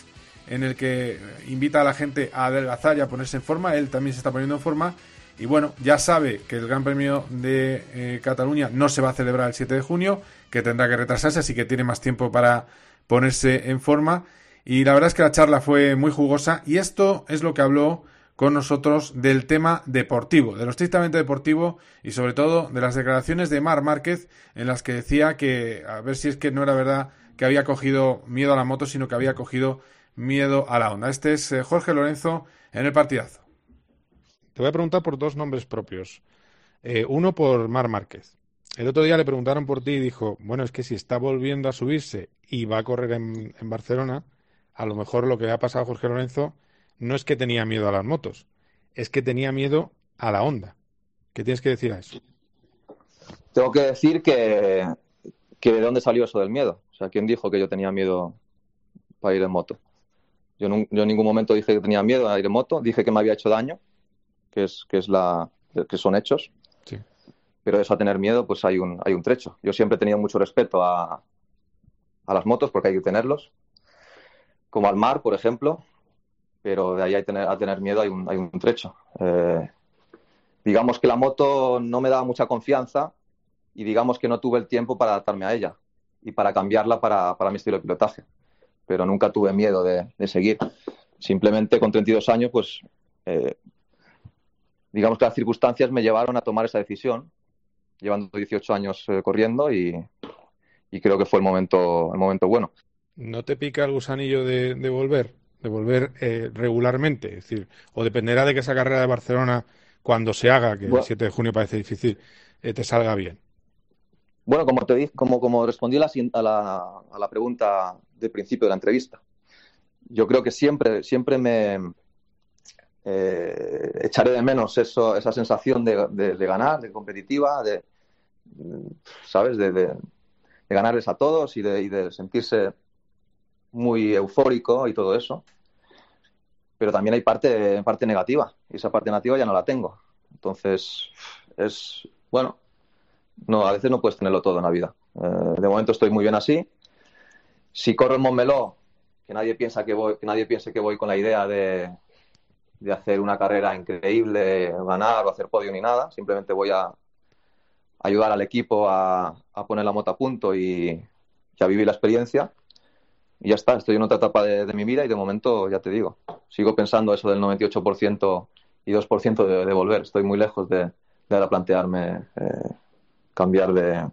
en el que invita a la gente a adelgazar y a ponerse en forma. Él también se está poniendo en forma y bueno, ya sabe que el Gran Premio de eh, Cataluña no se va a celebrar el 7 de junio, que tendrá que retrasarse, así que tiene más tiempo para ponerse en forma. Y la verdad es que la charla fue muy jugosa y esto es lo que habló con nosotros del tema deportivo, de lo estrictamente deportivo y sobre todo de las declaraciones de Mar Márquez en las que decía que a ver si es que no era verdad que había cogido miedo a la moto, sino que había cogido miedo a la onda. Este es eh, Jorge Lorenzo en el partidazo. Te voy a preguntar por dos nombres propios. Eh, uno por Mar Márquez. El otro día le preguntaron por ti y dijo, bueno, es que si está volviendo a subirse y va a correr en, Barcelona, a lo mejor lo que ha pasado a Jorge Lorenzo no es que tenía miedo a las motos, es que tenía miedo a la onda. ¿Qué tienes que decir a eso? Tengo que decir que, que de dónde salió eso del miedo. O sea, ¿quién dijo que yo tenía miedo para ir en moto? Yo, yo en ningún momento dije que tenía miedo a ir en moto, dije que me había hecho daño que es, que es la, que son hechos. Pero eso a tener miedo, pues hay un, hay un trecho. Yo siempre he tenido mucho respeto a, a las motos porque hay que tenerlos. Como al mar, por ejemplo. Pero de ahí a tener, a tener miedo hay un, hay un trecho. Eh, digamos que la moto no me daba mucha confianza y digamos que no tuve el tiempo para adaptarme a ella y para cambiarla para, para mi estilo de pilotaje. Pero nunca tuve miedo de, de seguir. Simplemente con 32 años, pues eh, digamos que las circunstancias me llevaron a tomar esa decisión, llevando 18 años eh, corriendo y, y, creo que fue el momento, el momento bueno. ¿No te pica el gusanillo de, de volver? De volver eh, regularmente, es decir, o dependerá de que esa carrera de Barcelona, cuando se haga, que bueno, el 7 de junio parece difícil, eh, te salga bien. Bueno, como te dije, como, como respondí a la, a, la, a la pregunta del principio de la entrevista, yo creo que siempre, siempre me, eh, echaré de menos eso, esa sensación de, ganar, de competitiva, de, ¿sabes? De, ganarles a todos y, de, sentirse muy eufórico y todo eso. Pero también hay parte, parte negativa y esa parte negativa ya no la tengo. Entonces, es, bueno, no, a veces no puedes tenerlo todo en la vida. Eh, de momento estoy muy bien así. Si corro en Montmeló, que nadie piensa que nadie piense que voy con la idea de, de hacer una carrera increíble, ganar o hacer podio ni nada. Simplemente voy a ayudar al equipo a, a poner la moto a punto y, y, a vivir la experiencia. Y ya está, estoy en otra etapa de, de, mi vida y de momento, ya te digo, sigo pensando eso del 98% y 2% de, de, volver. Estoy muy lejos de, de ahora plantearme eh, cambiar de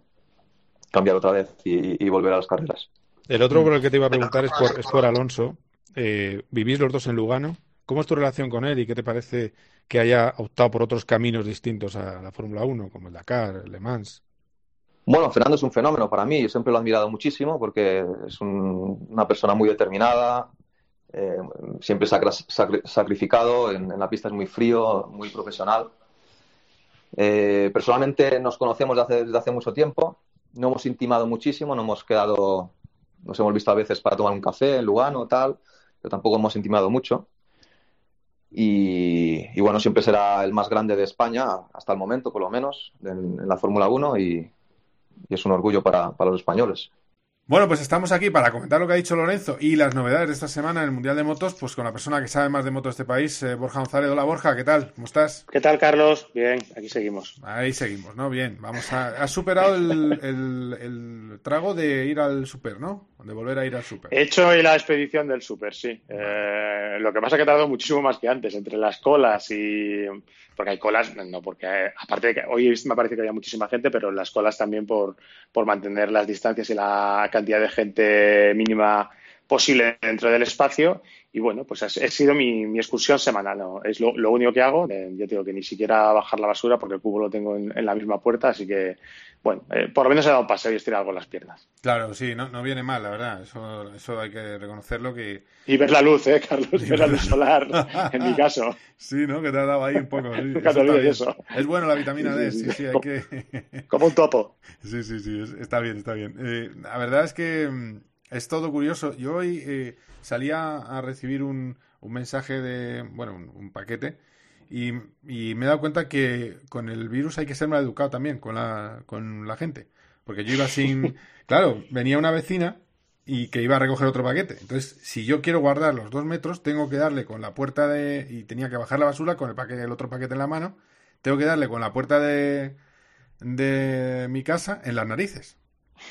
cambiar otra vez y, y, volver a las carreras. El otro por el que te iba a preguntar es por, es por Alonso. Eh, ¿Vivís los dos en Lugano? ¿Cómo es tu relación con él y qué te parece que haya optado por otros caminos distintos a la Fórmula 1, como el Dakar, el Le Mans? Bueno, Fernando es un fenómeno para mí. Yo siempre lo he admirado muchísimo porque es un, una persona muy determinada, eh, siempre sacra, sacri, sacrificado, en, la pista es muy frío, muy profesional. Eh, personalmente nos conocemos desde hace, desde hace mucho tiempo, no hemos intimado muchísimo, no hemos quedado, nos hemos visto a veces para tomar un café en Lugano, tal, pero tampoco hemos intimado mucho. Y, y, bueno, siempre será el más grande de España, hasta el momento por lo menos, en, en la Fórmula 1 y, es un orgullo para, los españoles. Bueno, pues estamos aquí para comentar lo que ha dicho Lorenzo y las novedades de esta semana en el Mundial de Motos, pues con la persona que sabe más de motos de este país, eh, Borja González. Hola Borja, ¿qué tal? ¿Cómo estás? ¿Qué tal, Carlos? Bien, aquí seguimos. Ahí seguimos, ¿no? Bien, vamos a... Has superado el, el, el trago de ir al super, ¿no? De volver a ir al super. He hecho hoy la expedición del super, sí. Eh, lo que pasa es que he tardado muchísimo más que antes, entre las colas y... Porque hay colas, no, porque aparte de que hoy me parece que había muchísima gente, pero las colas también por, por mantener las distancias y la cantidad de gente mínima posible dentro del espacio. Y bueno, pues ha, sido mi, mi excursión semanal. ¿no? Es lo, lo, único que hago. Eh, yo digo que ni siquiera bajar la basura porque el cubo lo tengo en, en la misma puerta. Así que, bueno, eh, por lo menos he dado un paseo y estirar algo las piernas. Claro, sí, no, no viene mal, la verdad. Eso, eso hay que reconocerlo. que Y ver la luz, ¿eh, Carlos? ver la luz solar, en mi caso. Sí, ¿no? Que te ha dado ahí un poco. Sí, Nunca te olvides eso. Es bueno la vitamina D, sí, sí, sí hay como, que... como un topo. Sí, sí, sí, está bien, está bien. Eh, la verdad es que mm, es todo curioso. Yo hoy eh, salía a recibir un, un, mensaje de, bueno, un, un paquete y, y, me he dado cuenta que con el virus hay que ser más educado también con la, con la gente. Porque yo iba sin... claro, venía una vecina y que iba a recoger otro paquete. Entonces, si yo quiero guardar los dos metros, tengo que darle con la puerta de... y tenía que bajar la basura con el, paquete, el otro paquete en la mano. Tengo que darle con la puerta de, de mi casa en las narices.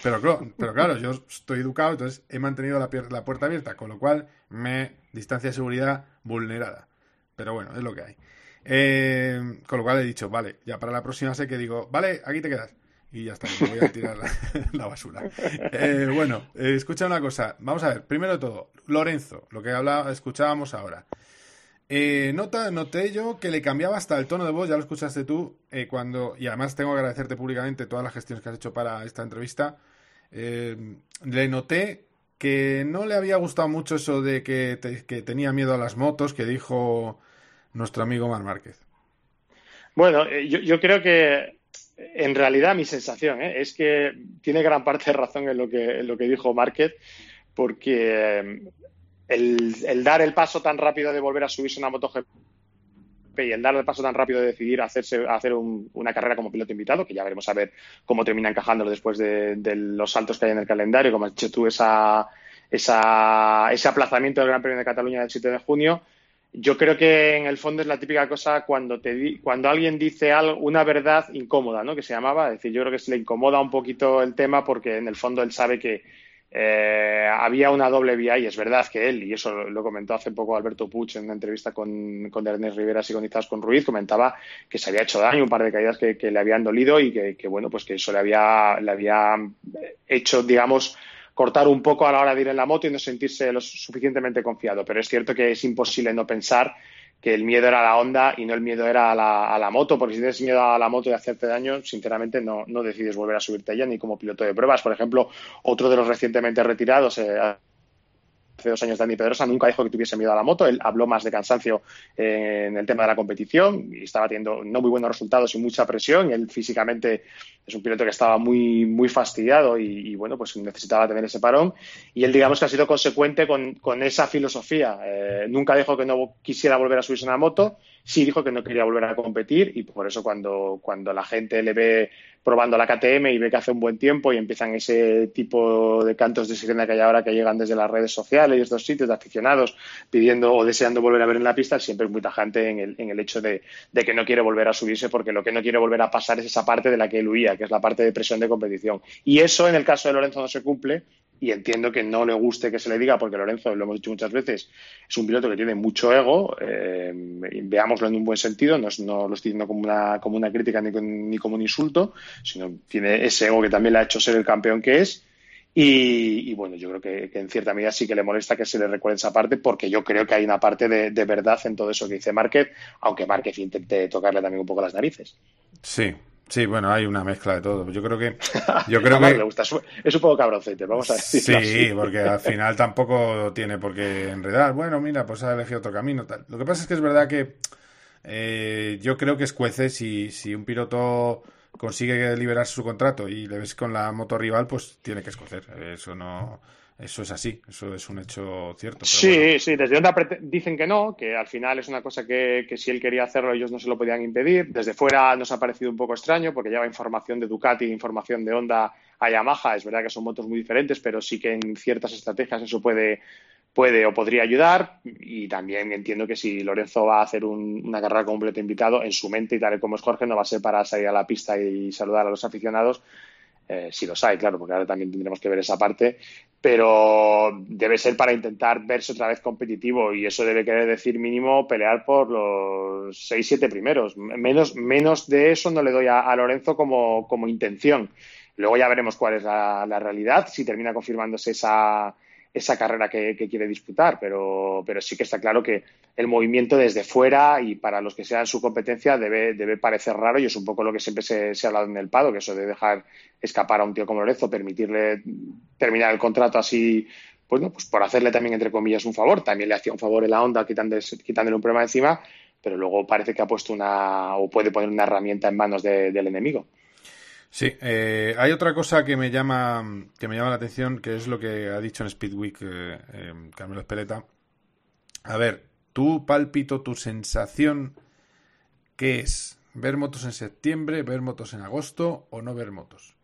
Pero pero claro, yo estoy educado, entonces he mantenido la, puerta abierta, con lo cual me distancia de seguridad vulnerada. Pero bueno, es lo que hay. Eh, con lo cual he dicho, vale, ya para la próxima sé que digo, vale, aquí te quedas. Y ya está, me voy a tirar la, la basura. Eh, bueno, eh, escucha una cosa. Vamos a ver, primero de todo, Lorenzo, lo que hablaba, escuchábamos ahora. Eh, nota, noté yo que le cambiaba hasta el tono de voz, ya lo escuchaste tú, eh, cuando, y además tengo que agradecerte públicamente todas las gestiones que has hecho para esta entrevista. Eh, le noté que no le había gustado mucho eso de que, que, tenía miedo a las motos, que dijo nuestro amigo Mar Márquez. Bueno, yo, yo creo que en realidad mi sensación es que tiene gran parte de razón en lo que, en lo que dijo Márquez, porque el, el, dar el paso tan rápido de volver a subirse una MotoGP y el dar el paso tan rápido de decidir hacerse, hacer un, una carrera como piloto invitado, que ya veremos a ver cómo termina encajándolo después de, los saltos que hay en el calendario, como has dicho tú, esa, esa, ese aplazamiento del Gran Premio de Cataluña del 7 de junio, yo creo que en el fondo es la típica cosa cuando te di- cuando alguien dice algo, una verdad incómoda, ¿no? Que se llamaba, es decir, yo creo que se le incomoda un poquito el tema porque en el fondo él sabe que eh, había una doble vía y es verdad que él, y eso lo, comentó hace poco Alberto Puig en una entrevista con, con Ernest Rivera Sigonizados con Ruiz, comentaba que se había hecho daño, un par de caídas que, que le habían dolido y que, que, bueno, pues que eso le había, le había hecho, digamos, cortar un poco a la hora de ir en la moto y no sentirse lo suficientemente confiado. Pero es cierto que es imposible no pensar que el miedo era la onda y no el miedo era a la, a la moto, porque si tienes miedo a la moto de hacerte daño, sinceramente no, no decides volver a subirte a ella ni como piloto de pruebas. Por ejemplo, otro de los recientemente retirados, eh, hace dos años Dani Pedrosa nunca dijo que tuviese miedo a la moto, él habló más de cansancio eh, en el tema de la competición y estaba teniendo no muy buenos resultados y mucha presión. Y él físicamente es un piloto que estaba muy, muy fastidiado y, bueno, pues necesitaba tener ese parón. Y él digamos que ha sido consecuente con, con esa filosofía. Eh, nunca dijo que no quisiera volver a subirse a una moto, sí dijo que no quería volver a competir y por eso cuando, cuando la gente le ve probando la KTM y ve que hace un buen tiempo y empiezan ese tipo de cantos de sirena que hay ahora que llegan desde las redes sociales y estos sitios de aficionados pidiendo o deseando volver a ver en la pista, siempre es muy tajante en el, en el hecho de, de, que no quiere volver a subirse porque lo que no quiere volver a pasar es esa parte de la que él huía, que es la parte de presión de competición. Y eso en el caso de Lorenzo no se cumple y entiendo que no le guste que se le diga, porque Lorenzo, lo hemos dicho muchas veces, es un piloto que tiene mucho ego, eh, veámoslo en un buen sentido, no, lo estoy diciendo como una, como una crítica ni, ni, como un insulto, sino tiene ese ego que también le ha hecho ser el campeón que es. Y, bueno, yo creo que, que, en cierta medida sí que le molesta que se le recuerde esa parte, porque yo creo que hay una parte de, de verdad en todo eso que dice Márquez, aunque Márquez intente tocarle también un poco las narices. Sí, Sí, bueno, hay una mezcla de todo. Yo creo que. Yo creo que... le gusta. Es un poco cabroncete, vamos a decir. Sí, porque al final tampoco tiene por qué enredar. Bueno, mira, pues ha elegido otro camino. Tal. Lo que pasa es que es verdad que eh, yo creo que escuece si, si un piloto consigue liberar su contrato y le ves con la moto rival, pues tiene que escocer. Eso no. Eso es así, eso es un hecho cierto. sí, bueno. sí, desde Honda dicen que no, que al final es una cosa que, que, si él quería hacerlo ellos no se lo podían impedir. Desde fuera nos ha parecido un poco extraño porque lleva información de Ducati, información de Honda a Yamaha. Es verdad que son motos muy diferentes, pero sí que en ciertas estrategias eso puede, puede o podría ayudar. Y también entiendo que si Lorenzo va a hacer un, una carrera completo invitado, en su mente y tal como es Jorge, no va a ser para salir a la pista y saludar a los aficionados. Eh, si los hay, claro, porque ahora también tendremos que ver esa parte, pero debe ser para intentar verse otra vez competitivo y eso debe querer decir mínimo pelear por los 6-7 primeros. Menos, menos de eso no le doy a, a Lorenzo como, como, intención. Luego ya veremos cuál es la, la realidad, si termina confirmándose esa, esa carrera que, quiere disputar, pero, pero sí que está claro que el movimiento desde fuera y para los que sean su competencia debe, debe parecer raro y es un poco lo que siempre se, se, ha hablado en el PADO, que eso de dejar escapar a un tío como Lorenzo, permitirle terminar el contrato así, pues, no, pues por hacerle también, entre comillas, un favor. También le hacía un favor en la onda quitándole, quitándole un problema encima, pero luego parece que ha puesto una, o puede poner una herramienta en manos de, del enemigo. Sí, eh, hay otra cosa que me llama que me llama la atención, que es lo que ha dicho en Speedweek eh, eh, Carmelo Espeleta. A ver, tú palpito tu sensación, ¿qué es? ¿Ver motos en septiembre, ver motos en agosto o no ver motos?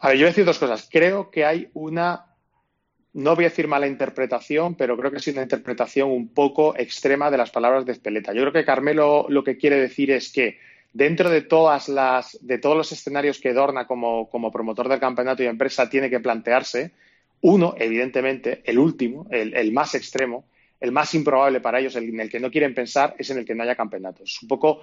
A ver, yo voy a decir dos cosas. Creo que hay una, no voy a decir mala interpretación, pero creo que es una interpretación un poco extrema de las palabras de Espeleta. Yo creo que Carmelo lo que quiere decir es que dentro de todas las de todos los escenarios que Dorna como, como promotor del campeonato y empresa tiene que plantearse, uno, evidentemente, el último, el, más extremo, el más improbable para ellos, el en el que no quieren pensar, es en el que no haya campeonatos. Un poco,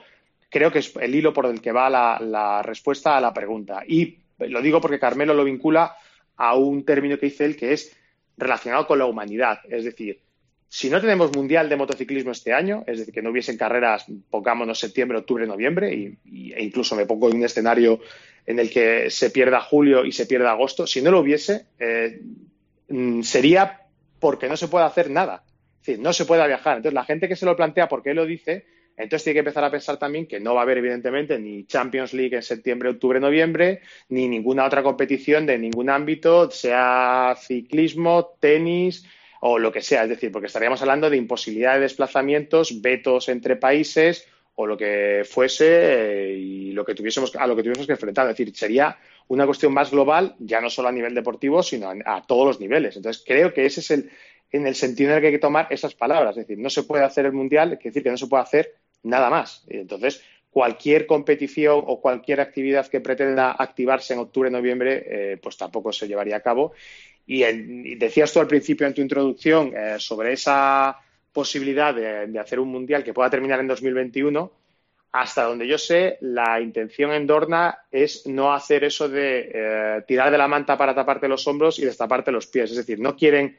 creo que es el hilo por el que va la, la respuesta a la pregunta. Y lo digo porque Carmelo lo vincula a un término que dice él que es relacionado con la humanidad. Es decir, si no tenemos mundial de motociclismo este año, es decir, que no hubiesen carreras, pongámonos septiembre, octubre, noviembre, y, e incluso me pongo en un escenario en el que se pierda julio y se pierda agosto, si no lo hubiese, eh, sería porque no se puede hacer nada. Es decir, no se puede viajar. Entonces, la gente que se lo plantea porque lo dice, entonces tiene que empezar a pensar también que no va a haber, evidentemente, ni Champions League en septiembre, octubre, noviembre, ni ninguna otra competición de ningún ámbito, sea ciclismo, tenis, o lo que sea, es decir, porque estaríamos hablando de imposibilidad de desplazamientos, vetos entre países o lo que fuese eh, y lo que tuviésemos a lo que tuviésemos que enfrentar. Es decir, sería una cuestión más global, ya no solo a nivel deportivo, sino a, a todos los niveles. Entonces, creo que ese es el, en el sentido en el que hay que tomar esas palabras. Es decir, no se puede hacer el Mundial, es decir que no se puede hacer nada más. Entonces, cualquier competición o cualquier actividad que pretenda activarse en octubre, noviembre, eh, pues tampoco se llevaría a cabo. Y, en- y decías tú al principio en tu introducción eh, sobre esa posibilidad de, de hacer un mundial que pueda terminar en 2021. Hasta donde yo sé, la intención en Dorna es no hacer eso de eh, tirar de la manta para taparte los hombros y destaparte los pies. Es decir, no quieren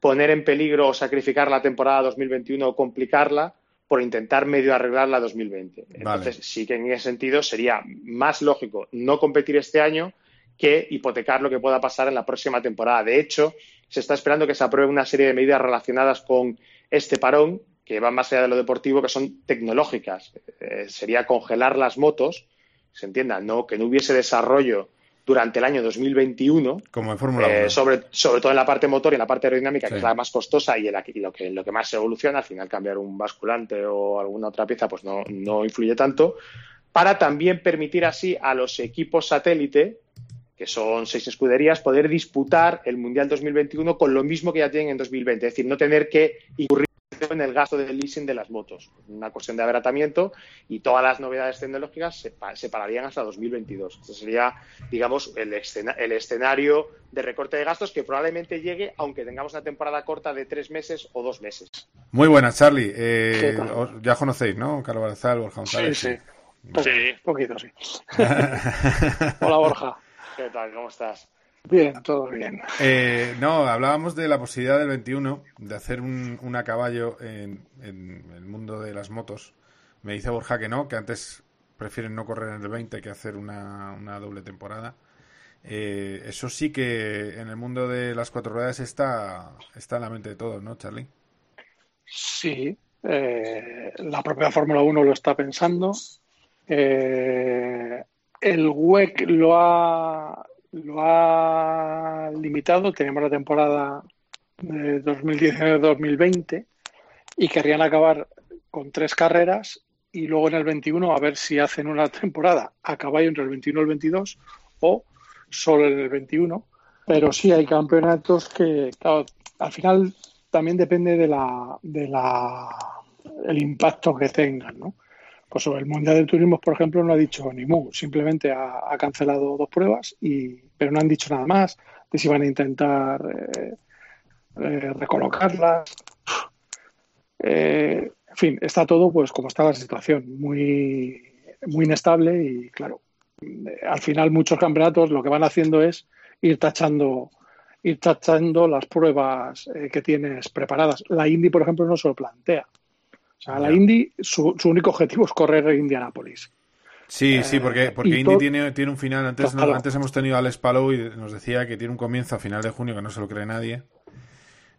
poner en peligro o sacrificar la temporada 2021 o complicarla por intentar medio arreglar la 2020. Entonces, sí que en ese sentido sería más lógico no competir este año que hipotecar lo que pueda pasar en la próxima temporada. De hecho, se está esperando que se apruebe una serie de medidas relacionadas con este parón, que van más allá de lo deportivo, que son tecnológicas. Eh, sería congelar las motos, se entienda, no que no hubiese desarrollo durante el año 2021, Como en Fórmula eh, 1. sobre, sobre todo en la parte motor y en la parte aerodinámica, Sí. que es la más costosa y, lo, que, lo que más se evoluciona, al final cambiar un basculante o alguna otra pieza pues no, no influye tanto, para también permitir así a los equipos satélite, que son seis escuderías, poder disputar el Mundial 2021 con lo mismo que ya tienen en 2020, es decir, no tener que incurrir en el gasto del leasing de las motos, una cuestión de abaratamiento y todas las novedades tecnológicas se, pa- se pararían hasta 2022. Este sería, digamos, el, escena- el escenario de recorte de gastos que probablemente llegue aunque tengamos una temporada corta de tres meses o dos meses. Muy buenas, Charlie. Eh, ya conocéis, ¿no? Carlos Barazal, Borja Sí, González. sí. Po- Sí. Poquito, sí. Hola, Borja. ¿Qué tal? ¿Cómo estás? Bien, todo bien. Eh, no, hablábamos de la posibilidad del 21 de hacer un, un a caballo en, en el mundo de las motos. Me dice Borja que no, que antes prefieren no correr en el 20 que hacer una, una doble temporada. Eh, eso sí que en el mundo de las cuatro ruedas está, está en la mente de todos, ¿no, Charlie? Sí, eh, la propia Fórmula 1 lo está pensando. Eh, el WEC lo ha, lo ha limitado. Tenemos la temporada de 2019-2020 y querrían acabar con tres carreras y luego en el 21 a ver si hacen una temporada a caballo entre el 21 y el 22 o solo en el 21. Pero sí hay campeonatos que, claro, al final también depende de la, de la el impacto que tengan, ¿no? Pues sobre el Mundial de Turismo, por ejemplo, no ha dicho ni mu, simplemente ha, cancelado dos pruebas, y, pero no han dicho nada más de si van a intentar eh, eh, recolocarlas. Eh, en fin, está todo pues como está la situación, muy, muy inestable y claro, eh, al final muchos campeonatos lo que van haciendo es ir tachando ir tachando las pruebas que tienes preparadas. La Indy, por ejemplo, no se lo plantea. O sea, la. Indy, su, su único objetivo es correr en Indianápolis. Sí, sí, porque, porque y Indy tiene, tiene un final. Antes, no- antes hemos tenido a Alex Palou y nos decía que tiene un comienzo a final de junio que no se lo cree nadie.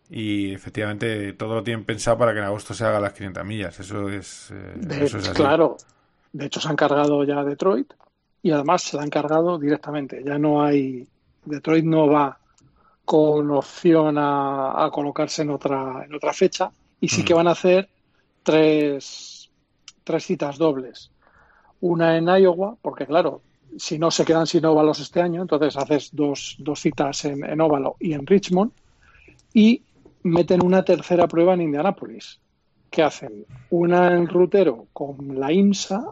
Y efectivamente todo lo tienen pensado para que en agosto se haga las 500 millas. Eso es, eh, De- eso es así. claro, de hecho se han cargado ya a Detroit y además se la han cargado directamente. Ya no hay. Detroit no va con opción a, a colocarse en otra, en otra fecha y sí Mm. que van a hacer tres, tres citas dobles. Una en Iowa, porque claro, si no se quedan sin óvalos este año, entonces haces dos, dos citas en, en óvalo y en Richmond y meten una tercera prueba en Indianápolis. ¿Qué hacen? Una en rutero con la IMSA,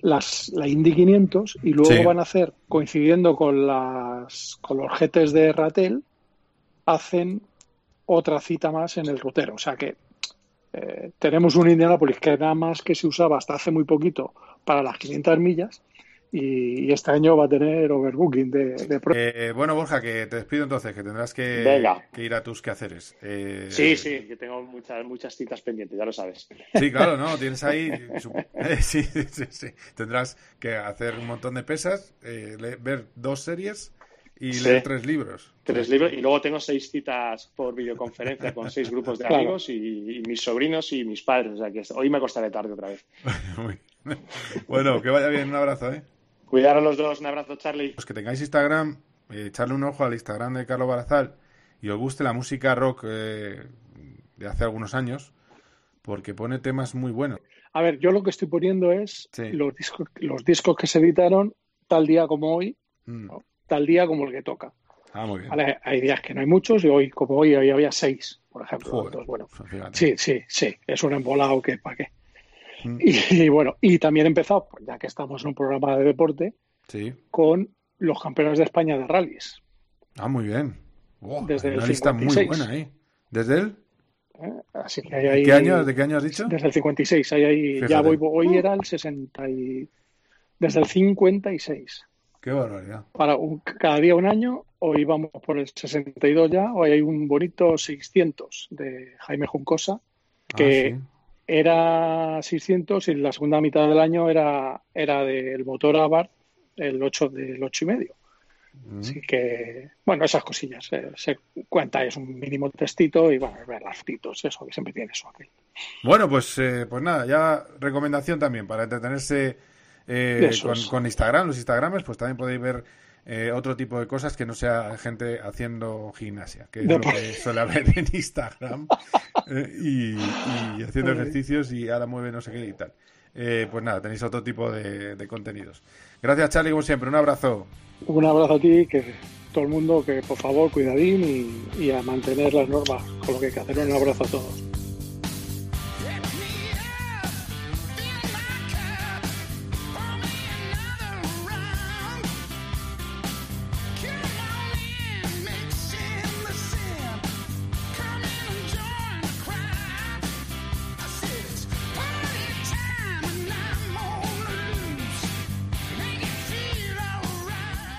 las, la Indy 500, y luego Sí. van a hacer, coincidiendo con, las, con los GTs de Ratel, hacen otra cita más en el rutero. O sea que eh, tenemos un Indianapolis que nada más que se usaba hasta hace muy poquito para las 500 millas y, y este año va a tener overbooking de, de pruebas. Eh, bueno, Borja, que te despido entonces, que tendrás que, ir a tus quehaceres. Eh, Sí, sí, que tengo muchas, muchas citas pendientes, ya lo sabes. Sí, claro, ¿no? Tienes ahí. su- eh, sí, sí, sí. Tendrás que hacer un montón de pesas, eh, ver dos series y Sí. leer tres libros. Tres libros y luego tengo seis citas por videoconferencia con seis grupos de Claro. amigos y, y mis sobrinos y mis padres. O sea que hoy me acostaré tarde otra vez. Bueno, que vaya bien, un abrazo, ¿eh? Cuidaros los dos, un abrazo, Charlie. Los que tengáis Instagram, eh, echarle un ojo al Instagram de Carlos Barazal y os guste la música rock eh, de hace algunos años, porque pone temas muy buenos. A ver, yo lo que estoy poniendo es Sí. los, discos, los discos que se editaron tal día como hoy, Mm. Tal día como el que toca. Ah, muy bien. ¿vale? Hay días que no hay muchos y hoy, como hoy, hoy había seis, por ejemplo. Joder, Entonces, bueno, pues fíjate. sí, sí, sí, es un embolado que para qué. Mm. Y, y bueno, y también he empezado, pues ya que estamos en un programa de deporte, Sí. con los campeones de España de rallies. Ah, muy bien. Buah, Desde hay el una lista muy 56. buena ahí. ¿Desde el? ¿eh? Así que hay ahí, ¿Qué año, ¿De qué año has dicho? Desde el 56, ahí, ahí ya voy, hoy era el 60 y... Desde el 56. Qué barbaridad. Para un- cada día un año, hoy vamos por el 62 ya, hoy hay un bonito 600 de Jaime Juncosa, que Ah, sí. era 600 y la segunda mitad del año era, era del motor Abarth, el 8 del 8 y medio. Mm. Así que, bueno, esas cosillas. eh, se cuenta, es un mínimo textito y, bueno, ver las fotitos, eso, que siempre tiene eso. aquel. Bueno, pues, eh, pues nada, ya recomendación también para entretenerse eh, con, Instagram, los Instagrames, pues también podéis ver eh, otro tipo de cosas que no sea gente haciendo gimnasia, que es lo que suele haber en Instagram eh, y, y haciendo ejercicios y ahora mueve no sé qué y tal. Eh, pues nada, tenéis otro tipo de, de contenidos. Gracias, Charlie, como siempre. Un abrazo. Un abrazo a ti, que todo el mundo, que por favor, cuidadín y, y a mantener las normas con lo que hay que hacer. Un abrazo a todos.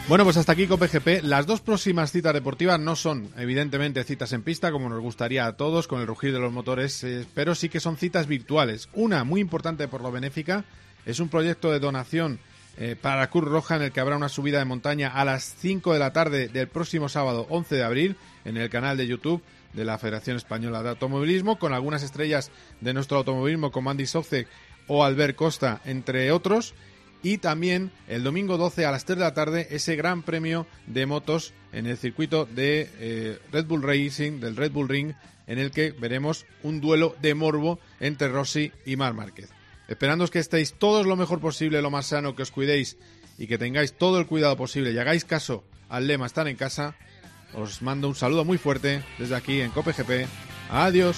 Bueno, pues hasta aquí con PGP. Las dos próximas citas deportivas no son, evidentemente, citas en pista, como nos gustaría a todos, con el rugir de los motores, eh, pero sí que son citas virtuales. Una, muy importante por lo benéfica, es un proyecto de donación eh, para Cruz Roja en el que habrá una subida de montaña a las 5 de la tarde del próximo sábado 11 de abril en el canal de YouTube de la Federación Española de Automovilismo, con algunas estrellas de nuestro automovilismo como Andy Socek o Albert Costa, entre otros. Y también el domingo 12 a las 3 de la tarde ese gran premio de motos en el circuito de eh, Red Bull Racing, del Red Bull Ring, en el que veremos un duelo de morbo entre Rossi y Mar Márquez. Esperando que estéis todos lo mejor posible, lo más sano, que os cuidéis y que tengáis todo el cuidado posible y hagáis caso al lema estar en casa, os mando un saludo muy fuerte desde aquí en COPEGP. Adiós.